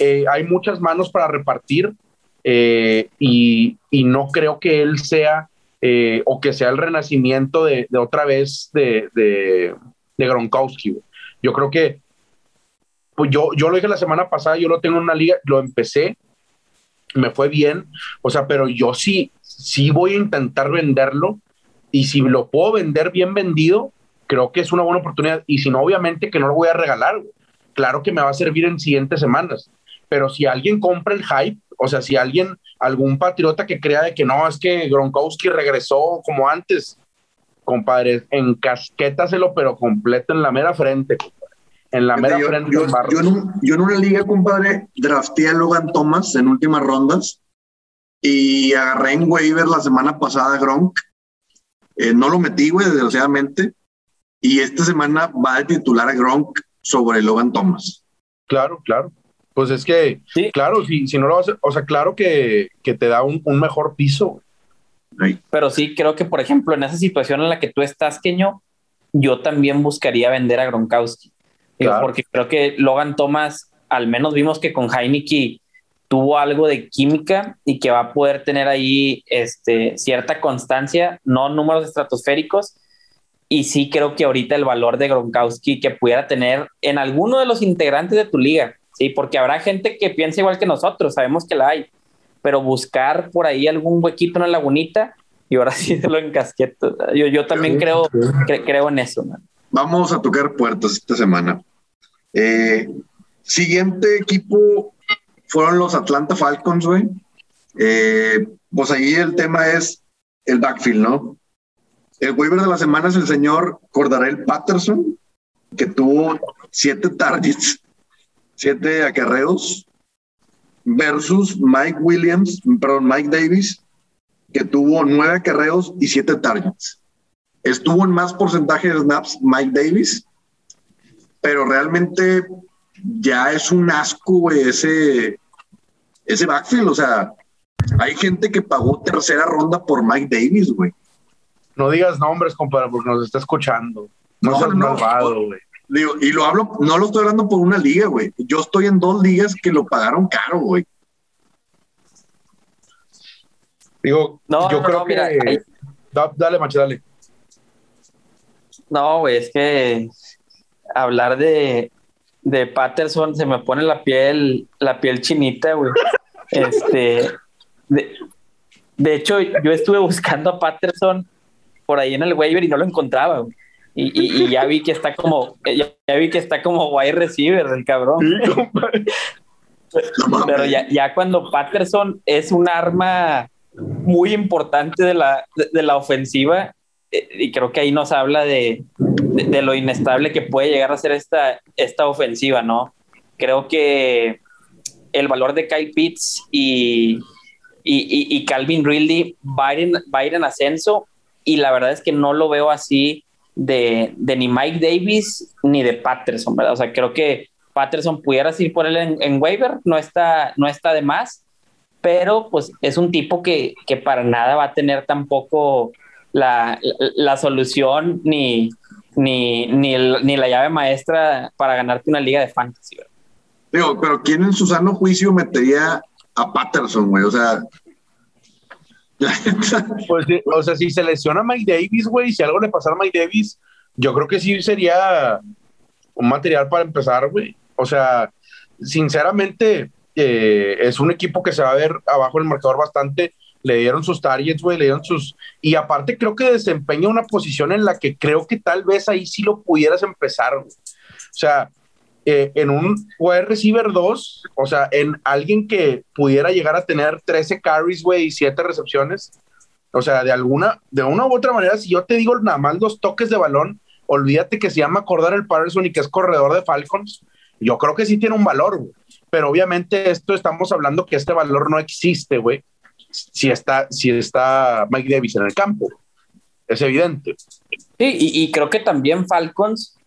Eh, hay muchas manos para repartir eh, y, no creo que él sea eh, o que sea el renacimiento de, otra vez de, de, de Gronkowski. Yo creo que, pues yo, yo lo dije la semana pasada, yo lo tengo en una liga, lo empecé me fue bien, o sea, pero yo sí, sí voy a intentar venderlo y si lo puedo vender bien vendido, creo que es una buena oportunidad y si no, obviamente que no lo voy a regalar, claro que me va a servir en siguientes semanas, pero si alguien compra el hype, o sea, si alguien, algún patriota que crea de que no, es que Gronkowski regresó como antes, compadre, encasquétaselo, pero completo en la mera frente en la mera yo, frente yo, yo, en yo, en una liga, compadre, drafté a Logan Thomas en últimas rondas y agarré en waiver la semana pasada Gronk. Eh, no lo metí, güey, desgraciadamente. Y esta semana va a titular a Gronk sobre Logan Thomas. Claro, claro. Pues es que, sí. claro, si, si no lo hace, o sea, claro que, que te da un, un mejor piso. Sí. Pero sí, creo que, por ejemplo, en esa situación en la que tú estás, Keño, yo también buscaría vender a Gronkowski. Claro. Porque creo que Logan Thomas, al menos vimos que con Heineken tuvo algo de química y que va a poder tener ahí este, cierta constancia, no números estratosféricos. Y sí creo que ahorita el valor de Gronkowski que pudiera tener en alguno de los integrantes de tu liga, sí, porque habrá gente que piensa igual que nosotros, sabemos que la hay, pero buscar por ahí algún huequito en la lagunita, y ahora sí se lo encasqué. Yo, yo también creo, creo en eso. Vamos a tocar puertas esta semana. Eh, siguiente equipo fueron los Atlanta Falcons, güey. Eh, pues ahí el tema es el backfield, ¿no? El waiver de la semana es el señor Cordarel Patterson, que tuvo siete targets, siete acarreos, versus Mike Williams, perdón, Mike Davis, que tuvo nueve acarreos y siete targets. Estuvo en más porcentaje de snaps Mike Davis, pero realmente ya es un asco, ese, ese backfield. O sea, hay gente que pagó tercera ronda por Mike Davis, güey. No digas nombres, compadre, porque nos está escuchando. No, no, no malvado, güey. Digo, y lo hablo, no lo estoy hablando por una liga, güey. Yo estoy en dos ligas que lo pagaron caro, güey. Digo, yo creo que. dale, macho, dale. No, güey, es que hablar de, de Patterson se me pone la piel, la piel chinita, güey. Este, de, de, hecho, yo estuve buscando a Patterson por ahí en el waiver y no lo encontraba, güey. Y, y, ya vi que está como, ya, vi que está como wide receiver el cabrón. Pero ya, ya cuando Patterson es un arma muy importante de la, de, la ofensiva, eh, y creo que ahí nos habla de, de, lo inestable que puede llegar a ser esta, esta ofensiva, ¿no? Creo que el valor de Kyle Pitts y, y, y, Calvin Ridley va a, ir en, va a ir en ascenso y la verdad es que no lo veo así de, de, ni Mike Davis ni de Patterson, ¿verdad? O sea, creo que Patterson pudiera ir por él en, en waiver, no está, no está de más, pero pues es un tipo que, que para nada va a tener tampoco la, la, solución ni, ni, ni, ni, la llave maestra para ganarte una liga de fantasy. ¿verdad? Digo, pero ¿quién en su sano juicio metería a Patterson, güey? O sea, pues, o sea, si se lesiona Mike Davis, güey, si algo le pasara a Mike Davis, yo creo que sí sería un material para empezar, güey. O sea, sinceramente, eh, es un equipo que se va a ver abajo el marcador bastante. Le dieron sus targets, güey, le dieron sus. Y aparte, creo que desempeña una posición en la que creo que tal vez ahí sí lo pudieras empezar, O sea, eh, en un wide receiver 2, o sea, en alguien que pudiera llegar a tener 13 carries, güey, y 7 recepciones. O sea, de alguna, de una u otra manera, si yo te digo nada más dos toques de balón, olvídate que se llama acordar el Patterson y que es corredor de Falcons. Yo creo que sí tiene un valor. Pero obviamente esto estamos hablando que este valor no existe, güey. Si está, si está Mike Davis en el campo. Es evidente. Sí, y creo que también Falcons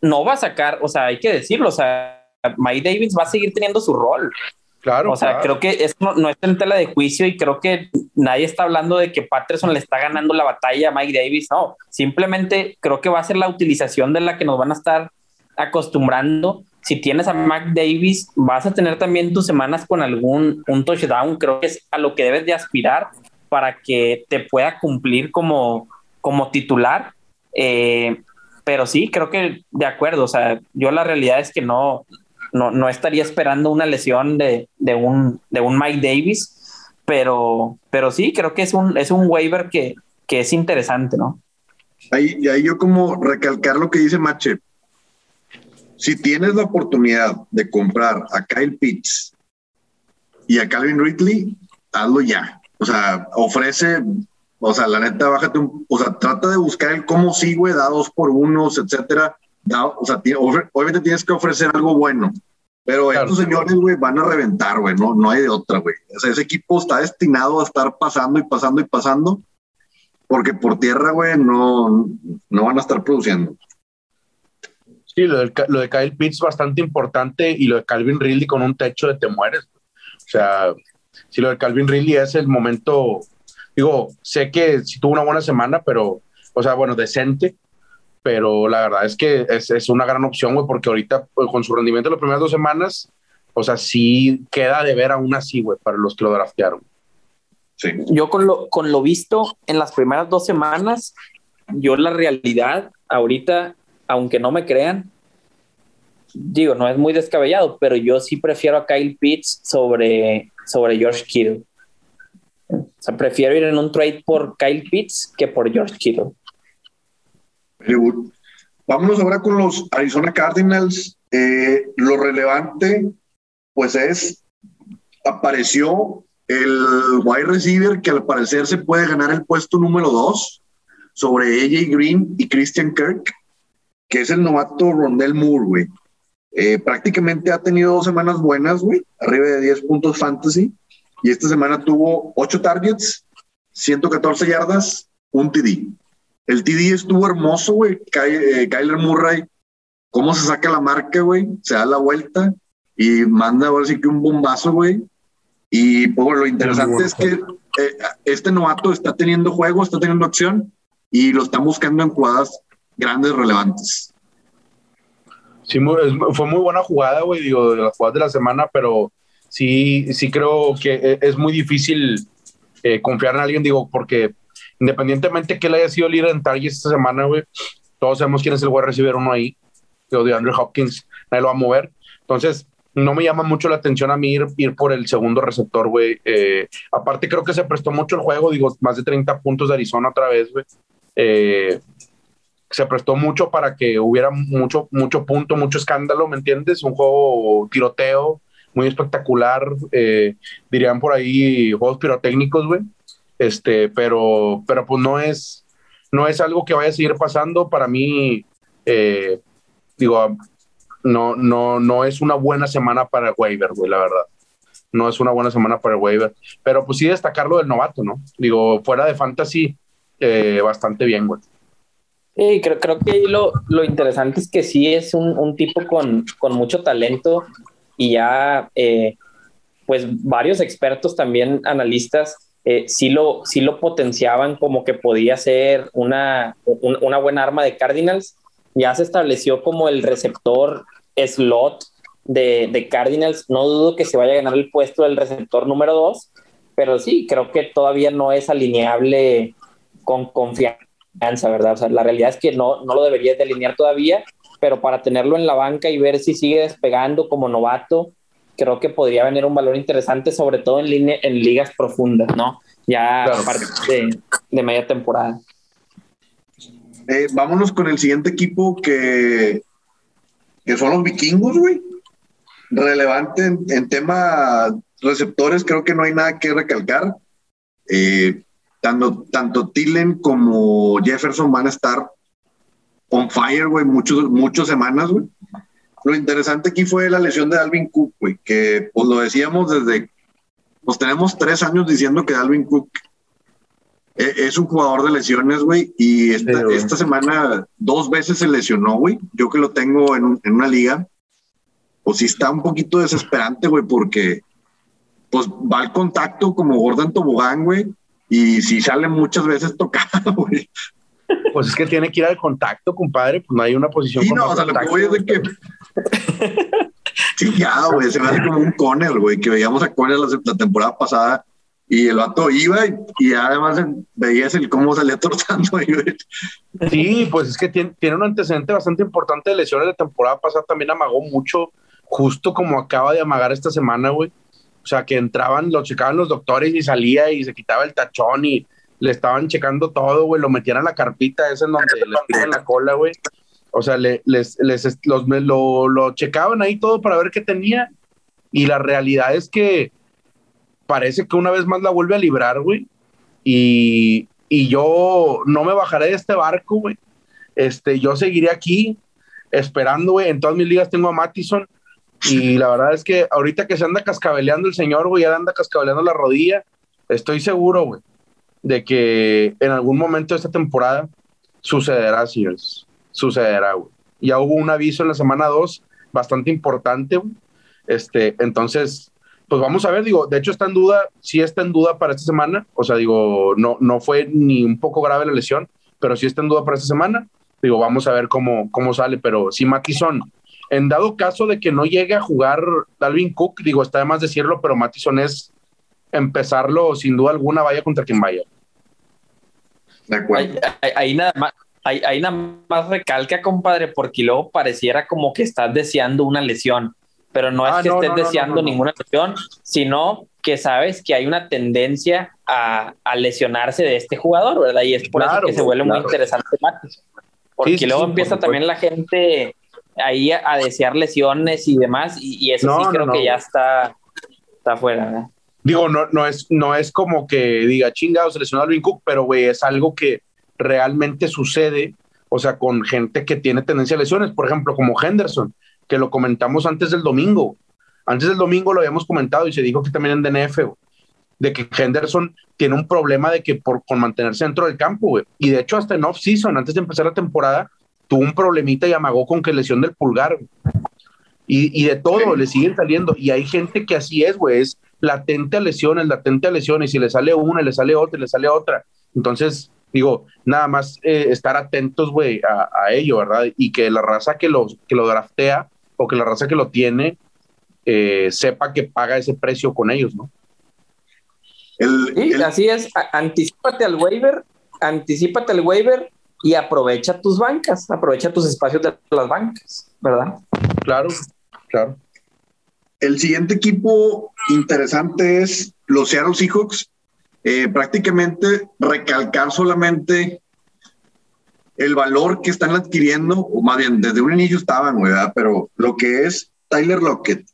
no va a sacar, o sea, hay que decirlo, o sea, Mike Davis va a seguir teniendo su rol. Claro. O sea, creo que eso no, no, está en tela de juicio y creo que nadie está hablando de que Patterson le está ganando la batalla a Mike Davis. No, simplemente creo que va a ser la utilización de la que nos van a estar acostumbrando. Si tienes a Mike Davis, vas a tener también tus semanas con algún un touchdown. Creo que es a lo que debes de aspirar para que te pueda cumplir como, como titular. Eh, pero sí, creo que de acuerdo. O sea, yo la realidad es que no, no, estaría esperando una lesión de, un, de un Mike Davis, pero, pero sí, creo que es un, es un waiver que, que es interesante, ¿no? Ahí, y ahí yo como recalcar lo que dice Mache. Si tienes la oportunidad de comprar a Kyle Pitts y a Calvin Ridley, hazlo ya. O sea, ofrece o sea, la neta, bájate un, o sea, trata de buscar el cómo sí, güey, da dos por unos, etcétera. o sea, obviamente tienes que ofrecer algo bueno, pero estos señores, güey, van a reventar, güey, no, no hay de otra, güey. O sea, ese equipo está destinado a estar pasando y pasando y pasando, porque por tierra, güey, no, no van a estar produciendo. Sí, lo de, lo de Kyle Pitts bastante importante y lo de Calvin Ridley con un techo de te mueres. O sea, si lo de Calvin Ridley es el momento Digo, sé que sí tuvo una buena semana, pero, o sea, bueno, decente, pero la verdad es que es, es una gran opción, güey, porque ahorita pues, con su rendimiento de las primeras dos semanas, o sea, sí queda de ver aún así, güey, para los que lo draftearon. Sí. Yo con lo, con lo visto en las primeras dos semanas, yo la realidad ahorita, aunque no me crean, digo, no es muy descabellado, pero yo sí prefiero a Kyle Pitts sobre, sobre George Kittle. Sea, prefiero ir en un trade por Kyle Pitts que por George Kittle. Vámonos ahora con los Arizona Cardinals. Eh, lo relevante, pues es, apareció el wide receiver que al parecer se puede ganar el puesto número dos sobre AJ Green y Christian Kirk, que es el novato Rondell Moore, güey. Eh, prácticamente ha tenido dos semanas buenas, güey, arriba de 10 puntos fantasy. Y esta semana tuvo 8 targets, 114 yardas, un TD. El TD estuvo hermoso, güey. Eh, Kyler Murray, cómo se saca la marca, güey. Se da la vuelta y manda ahora sí que un bombazo, güey. Y pues, lo interesante es que eh, este novato está teniendo juego, está teniendo acción y lo están buscando en jugadas grandes, relevantes. Sí, fue muy buena jugada, güey, digo, de las jugadas de la semana, pero sí, sí creo que e, es muy difícil eh, confiar en alguien, digo, porque independientemente que él haya sido líder en targets esta semana, güey, todos sabemos quién es el wide receiver uno ahí, digo, de Andrew Hopkins, nadie lo va a mover. Entonces, no me llama mucho la atención a mí ir, ir por el segundo receptor, güey. Eh, aparte, creo que se prestó mucho el juego, digo, más de 30 puntos de Arizona otra vez, güey. Eh, se prestó mucho para que hubiera mucho, mucho punto, mucho escándalo, ¿me entiendes? Un juego tiroteo muy espectacular, eh, dirían por ahí juegos pirotécnicos, güey. Este, pero, pero pues no es, no es algo que vaya a seguir pasando. Para mí, eh, digo, no, no, no es una buena semana para el waiver, güey, la verdad. No es una buena semana para el waiver. Pero pues sí destacarlo del novato, ¿no? Digo, fuera de fantasy, eh, bastante bien, güey. Sí, creo, creo que lo, lo interesante es que sí es un, un tipo con, con, mucho talento y ya, eh, pues varios expertos también, analistas, eh, sí, lo, sí lo potenciaban como que podía ser una, un, una buena arma de Cardinals. Ya se estableció como el receptor slot de, de, Cardinals. No dudo que se vaya a ganar el puesto del receptor número dos, pero sí, creo que todavía no es alineable con confianza ¿verdad? O sea, la realidad es que no, no lo deberías de alinear todavía, pero para tenerlo en la banca y ver si sigue despegando como novato, creo que podría venir un valor interesante, sobre todo en, línea, en ligas profundas, ¿no? Ya a partir de, de, media temporada. Eh, vámonos con el siguiente equipo que, que son los vikingos, güey. Relevante en, en, tema receptores, creo que no hay nada que recalcar. Eh, tanto, tanto Tillen como Jefferson van a estar on fire, güey, muchos, muchas semanas, güey. Lo interesante aquí fue la lesión de Alvin Cook, güey, que pues lo decíamos desde, pues tenemos tres años diciendo que Alvin Cook e, es un jugador de lesiones, güey, y esta, esta, semana dos veces se lesionó, güey. Yo que lo tengo en, en una liga, pues sí está un poquito desesperante, güey, porque pues va al contacto como Gordon Tobogán, güey, y si sale muchas veces tocado, güey. Pues es que tiene que ir al contacto, compadre, pues no hay una posición. Sí, no, o sea, lo que voy es de que. sí, ya, güey, se me hace como un Conner, güey, que veíamos a Conner la, temporada pasada y el vato iba y, además veías el cómo salía tortando. Güey. Sí, pues es que tiene, tiene un antecedente bastante importante de lesiones. La temporada pasada también amagó mucho, justo como acaba de amagar esta semana, güey. O sea, que entraban, lo checaban los doctores y salía y se quitaba el tachón y le estaban checando todo, güey, lo metían a la carpita esa en donde les tiran la cola, güey. O sea, les, les, los, lo, lo checaban ahí todo para ver qué tenía. Y la realidad es que parece que una vez más la vuelve a librar, güey. Y, y yo no me bajaré de este barco, güey. Este, yo seguiré aquí esperando, güey. En todas mis ligas tengo a Mattison y la verdad es que ahorita que se anda cascabeleando el señor, güey, ya anda cascabeleando la rodilla, estoy seguro, güey, de que en algún momento de esta temporada sucederá, señores. Sucederá, güey. Ya hubo un aviso en la semana 2 bastante importante. Este, entonces, pues vamos a ver, digo, de hecho está en duda, sí está en duda para esta semana, o sea, digo, no, no fue ni un poco grave la lesión, pero sí está en duda para esta semana. Digo, vamos a ver cómo, cómo sale, pero si Matison en dado caso de que no llegue a jugar Dalvin Cook, digo, está de más decirlo, pero Mattison es empezarlo sin duda alguna, vaya contra quien vaya. De acuerdo. Ahí, nada más. Ahí, nada más recalca, compadre, porque luego pareciera como que estás deseando una lesión, pero no es ah, que estés deseando ninguna lesión, sino que sabes que hay una tendencia a, a lesionarse de este jugador, ¿verdad? Y es por eso que se vuelve muy interesante Porque luego empieza también la gente ahí a, desear lesiones y demás, y, eso sí creo que ya está, está fuera, ¿verdad? Digo, no, no, es, no es como que diga chingado, se lesionó Alvin Cook, pero güey, es algo que realmente sucede, o sea, con gente que tiene tendencia a lesiones, por ejemplo, como Henderson, que lo comentamos antes del domingo. Antes del domingo lo habíamos comentado y se dijo que también en DNF, de que Henderson tiene un problema de que por con mantenerse dentro del campo, güey. Y de hecho, hasta en off-season, antes de empezar la temporada, tuvo un problemita y amagó con que lesión del pulgar. Y, y, de todo, le siguen saliendo. Y hay gente que así es, güey, es latente a lesiones, latente a lesiones, y si le sale una, le sale otra, le sale otra. Entonces, digo, nada más eh, estar atentos, güey, a, ello, ¿verdad? Y que la raza que lo, que lo draftea o que la raza que lo tiene eh, sepa que paga ese precio con ellos, ¿no? sí, así es, anticipate al waiver, anticipate al waiver y aprovecha tus bancas, aprovecha tus espacios de las bancas, ¿verdad? Claro, claro. El siguiente equipo interesante es los Seattle Seahawks. Eh, prácticamente recalcar solamente el valor que están adquiriendo, o más bien desde un inicio estaban, ¿verdad? Pero lo que es Tyler Lockett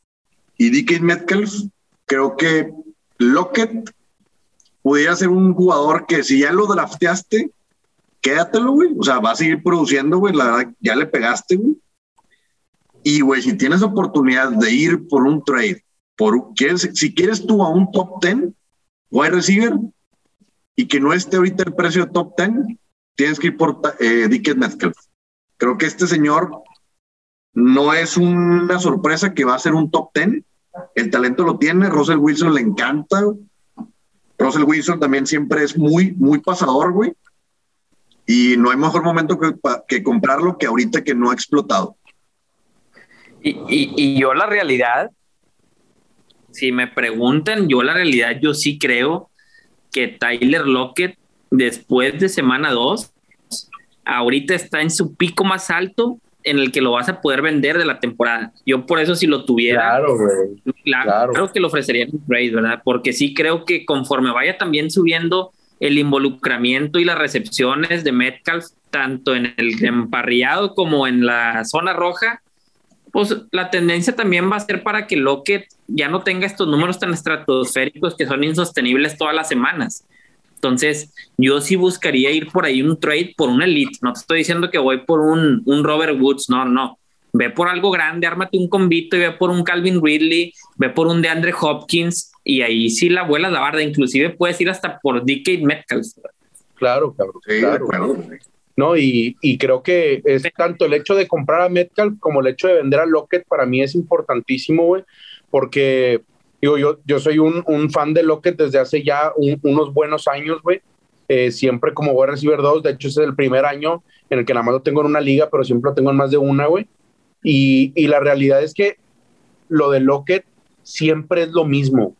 y DK Metcalf, creo que Lockett pudiera ser un jugador que si ya lo drafteaste, quédatelo, güey. O sea, va a seguir produciendo, güey. La verdad, ya le pegaste, güey. Y, güey, si tienes oportunidad de ir por un trade, por, si quieres tú a un top 10, wide receiver, y que no esté ahorita el precio top 10, tienes que ir por eh, Dickens Metcalf. Creo que este señor no es una sorpresa que va a ser un top 10. El talento lo tiene, Russell Wilson le encanta. Russell Wilson también siempre es muy, muy pasador, güey. Y no hay mejor momento que, que comprarlo que ahorita que no ha explotado. Y, yo la realidad, si me preguntan, yo la realidad, yo sí creo que Tyler Lockett, después de semana 2, ahorita está en su pico más alto en el que lo vas a poder vender de la temporada. Yo por eso si lo tuviera, claro, creo que lo ofrecería en trade, ¿verdad? Porque sí creo que conforme vaya también subiendo el involucramiento y las recepciones de Metcalf, tanto en el emparrillado como en la zona roja, pues la tendencia también va a ser para que Lockett ya no tenga estos números tan estratosféricos que son insostenibles todas las semanas. Entonces, yo sí buscaría ir por ahí un trade por un elite. No te estoy diciendo que voy por un, un Robert Woods, no, no. Ve por algo grande, ármate un convito y ve por un Calvin Ridley, ve por un DeAndre Hopkins y ahí sí la vuela la barda. Inclusive puedes ir hasta por DK Metcalf. Claro, cabrón. claro. ¿No? Y, creo que es tanto el hecho de comprar a Metcalf como el hecho de vender a Lockett para mí es importantísimo, güey, porque digo, yo, yo soy un, fan de Lockett desde hace ya unos buenos años, güey. Eh, siempre como voy a recibir dos, de hecho ese es el primer año en el que nada más lo tengo en una liga, pero siempre lo tengo en más de una, güey. Y, y la realidad es que lo de Lockett siempre es lo mismo,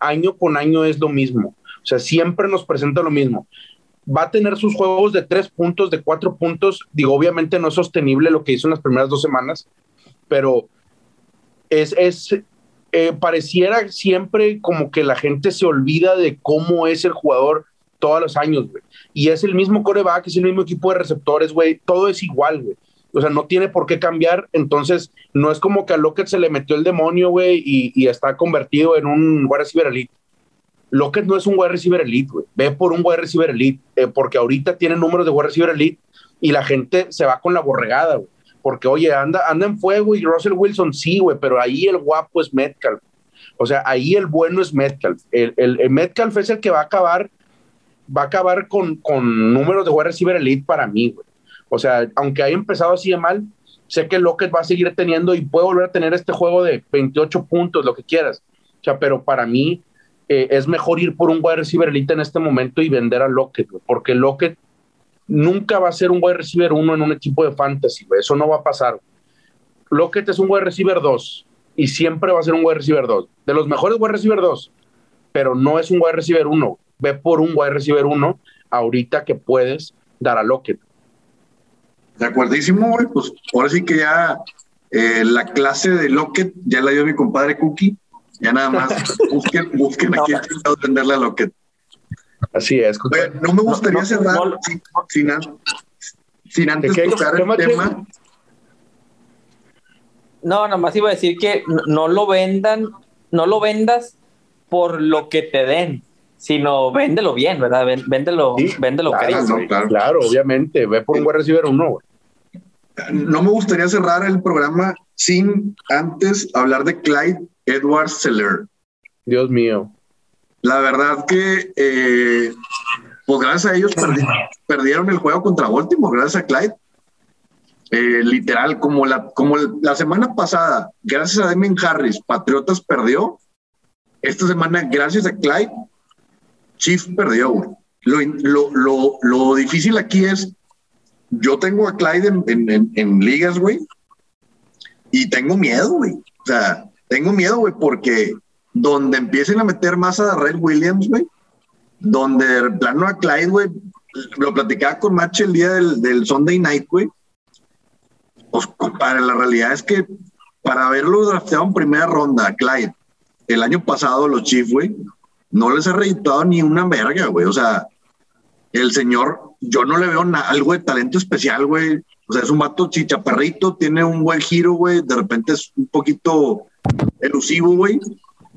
año con año es lo mismo, o sea, siempre nos presenta lo mismo va a tener sus juegos de tres puntos, de cuatro puntos. Digo, obviamente no es sostenible lo que hizo en las primeras dos semanas, pero es, es eh, pareciera siempre como que la gente se olvida de cómo es el jugador todos los años, güey. Y es el mismo coreback, es el mismo equipo de receptores, güey. Todo es igual, güey. O sea, no tiene por qué cambiar. Entonces, no es como que a Lockett se le metió el demonio, güey, y, y, está convertido en un wide receiver. Lockett no es un wide receiver elite, güey. Ve por un wide receiver elite, eh, porque ahorita tiene números de wide receiver elite y la gente se va con la borregada, güey. Porque, oye, anda, anda en fuego y Russell Wilson sí, güey, pero ahí el guapo es Metcalf. O sea, ahí el bueno es Metcalf. El, el, Metcalf es el que va a acabar, va a acabar con, con números de wide receiver elite para mí, güey. O sea, aunque haya empezado así de mal, sé que Lockett va a seguir teniendo y puede volver a tener este juego de 28 puntos, lo que quieras. O sea, pero para mí, eh, es mejor ir por un wide receiver elite en este momento y vender a Lockett, porque Lockett nunca va a ser un wide receiver uno en un equipo de fantasy, eso no va a pasar. Lockett es un wide receiver 2 y siempre va a ser un wide receiver 2, de los mejores wide receiver 2, pero no es un wide receiver 1. Ve por un wide receiver 1 ahorita que puedes dar a Lockett. De acuerdísimo, güey. Pues ahora sí que ya eh, la clase de Lockett ya la dio mi compadre Cookie Ya nada más busquen, busquen a quién venderle a Lockett. Así es. Oye, no me gustaría no, cerrar no, sin, sin sin antes ¿Qué- qué- tocar qué el más- tema. No, nomás iba a decir que no- no lo vendan, no lo vendas por lo que te den, sino véndelo bien, ¿verdad? Véndelo, Sí, véndelo claro, cariño. no, claro. claro, obviamente. Ve por un buen receiver uno, güey. No me gustaría cerrar el programa sin antes hablar de Clyde Edwards Seller. Dios mío. La verdad que, eh, pues gracias a ellos perdi- perdieron el juego contra Baltimore, gracias a Clyde. Eh, literal, como la, como la semana pasada, gracias a Damien Harris, Patriotas perdió. Esta semana, gracias a Clyde, Chiefs perdió. Lo, lo, lo, lo difícil aquí es, yo tengo a Clyde en, en, en- en ligas, güey, y tengo miedo, güey. O sea, tengo miedo, güey, porque donde empiecen a meter más a Red Williams, güey, donde de plano a Clyde, güey, lo platicaba con Match el día del, del Sunday Night, güey. Pues, compadre, la realidad es que para haberlo drafteado en primera ronda, Clyde, el año pasado, los Chiefs, güey, no les ha reeditado ni una verga, güey. O sea, el señor, yo no le veo algo de talento especial, güey. O sea, es un vato chichaparrito, tiene un buen giro, güey. De repente es un poquito elusivo, güey.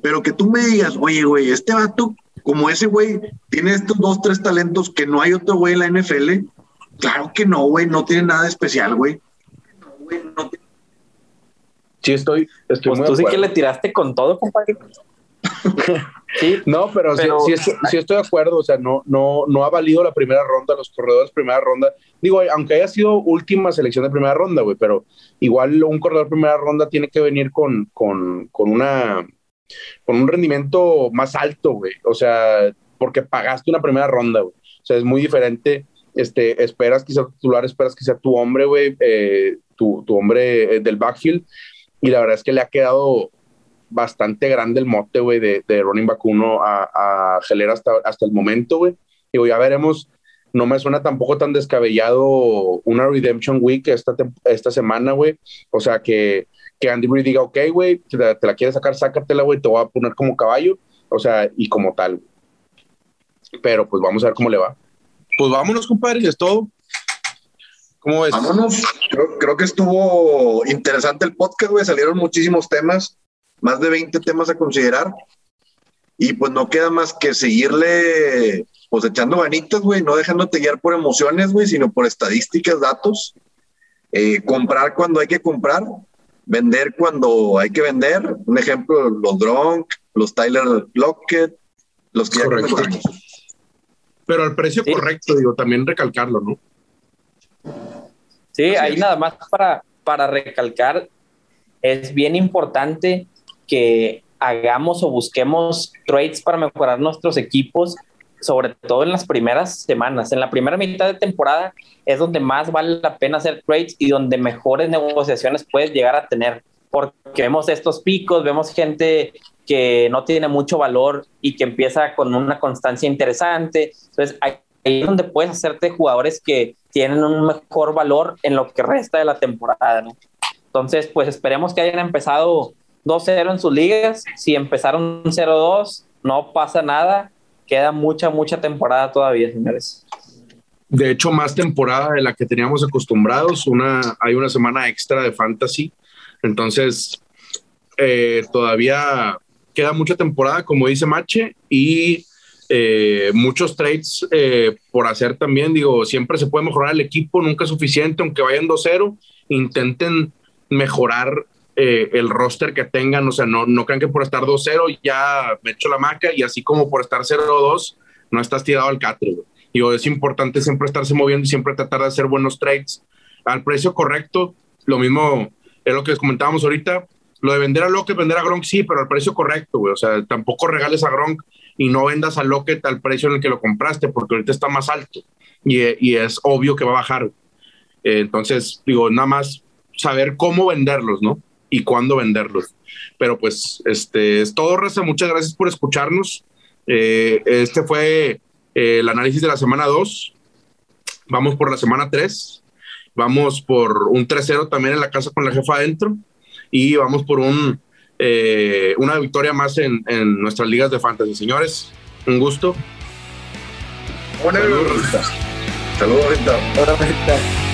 Pero que tú me digas, oye, güey, este vato, como ese güey, tiene estos dos, tres talentos que no hay otro güey en la NFL. Claro que no, güey, no tiene nada especial, güey. No, güey, no tiene- Sí, estoy, estoy Pues muy tú sí que le tiraste con todo, compadre. Sí, No, pero, sí- Pero- Sí, estoy, sí estoy de acuerdo. O sea, no, no, no ha valido la primera ronda, los corredores primera ronda. Digo, aunque haya sido última selección de primera ronda, güey, pero igual un corredor primera ronda tiene que venir con, con, con una con un rendimiento más alto, güey. O sea, porque pagaste una primera ronda, güey. O sea, es muy diferente. Este, esperas que sea tu titular, esperas que sea tu hombre, güey, eh, tu, tu hombre eh, del backfield. Y la verdad es que le ha quedado bastante grande el mote, güey, de, de running back uno a, a Geler hasta, hasta el momento, güey. Digo, ya veremos. No me suena tampoco tan descabellado una Redemption Week esta, tem- esta semana, güey. O sea, que, que Andy Reid diga, ok, güey, te, la- te la quieres sacar, sácatela, güey, te voy a poner como caballo. O sea, y como tal. güey. Pero pues vamos a ver cómo le va. Pues vámonos, compadre, es todo. ¿Cómo ves? Vámonos. Creo, creo que estuvo interesante el podcast, güey. Salieron muchísimos temas, más de 20 temas a considerar. Y pues no queda más que seguirle, pues echando ganitas, güey, no dejándote guiar por emociones, güey, sino por estadísticas, datos. Eh, comprar cuando hay que comprar, vender cuando hay que vender. Un ejemplo, los Gronk, los Tyler Lockett, los que ya Correcto. Pero al precio Sí. correcto, digo, también recalcarlo, ¿no? Sí, ahí nada más para, para recalcar, es bien importante que hagamos o busquemos trades para mejorar nuestros equipos, sobre todo en las primeras semanas. En la primera mitad de temporada es donde más vale la pena hacer trades y donde mejores negociaciones puedes llegar a tener, porque vemos estos picos, vemos gente que no tiene mucho valor y que empieza con una constancia interesante. Entonces, ahí es donde puedes hacerte jugadores que tienen un mejor valor en lo que resta de la temporada, ¿no? Entonces, pues esperemos que hayan empezado 2-0 en sus ligas. Si empezaron 0-2, no pasa nada. Queda mucha, mucha temporada todavía, señores. De hecho, más temporada de la que teníamos acostumbrados. Una, hay una semana extra de fantasy. Entonces, eh, todavía queda mucha temporada, como dice Mache, y eh, muchos trades eh, por hacer también. Digo, siempre se puede mejorar el equipo, nunca es suficiente, aunque vayan 2-0, intenten mejorar eh, el roster que tengan. O sea, no, no crean que por estar 2-0 ya me echo la maca y así como por estar 0-2 no estás tirado al catre. Digo, es importante siempre estarse moviendo y siempre tratar de hacer buenos trades al precio correcto. Lo mismo es lo que les comentábamos ahorita. Lo de vender a Lockett, vender a Gronk, sí, pero al precio correcto, güey. O sea, tampoco regales a Gronk y no vendas a Lockett al precio en el que lo compraste, porque ahorita está más alto y, y es obvio que va a bajar. Eh, entonces, digo, nada más saber cómo venderlos, ¿no? Y cuándo venderlos. Pero pues, este es todo, Raza. Muchas gracias por escucharnos. Eh, este fue eh, el análisis de la semana 2. Vamos por la semana 3. Vamos por un 3-0 también en la casa con la jefa adentro. Y vamos por un eh, una victoria más en, en, nuestras ligas de fantasy. Señores, un gusto. Saludos, Saludos, Saludos,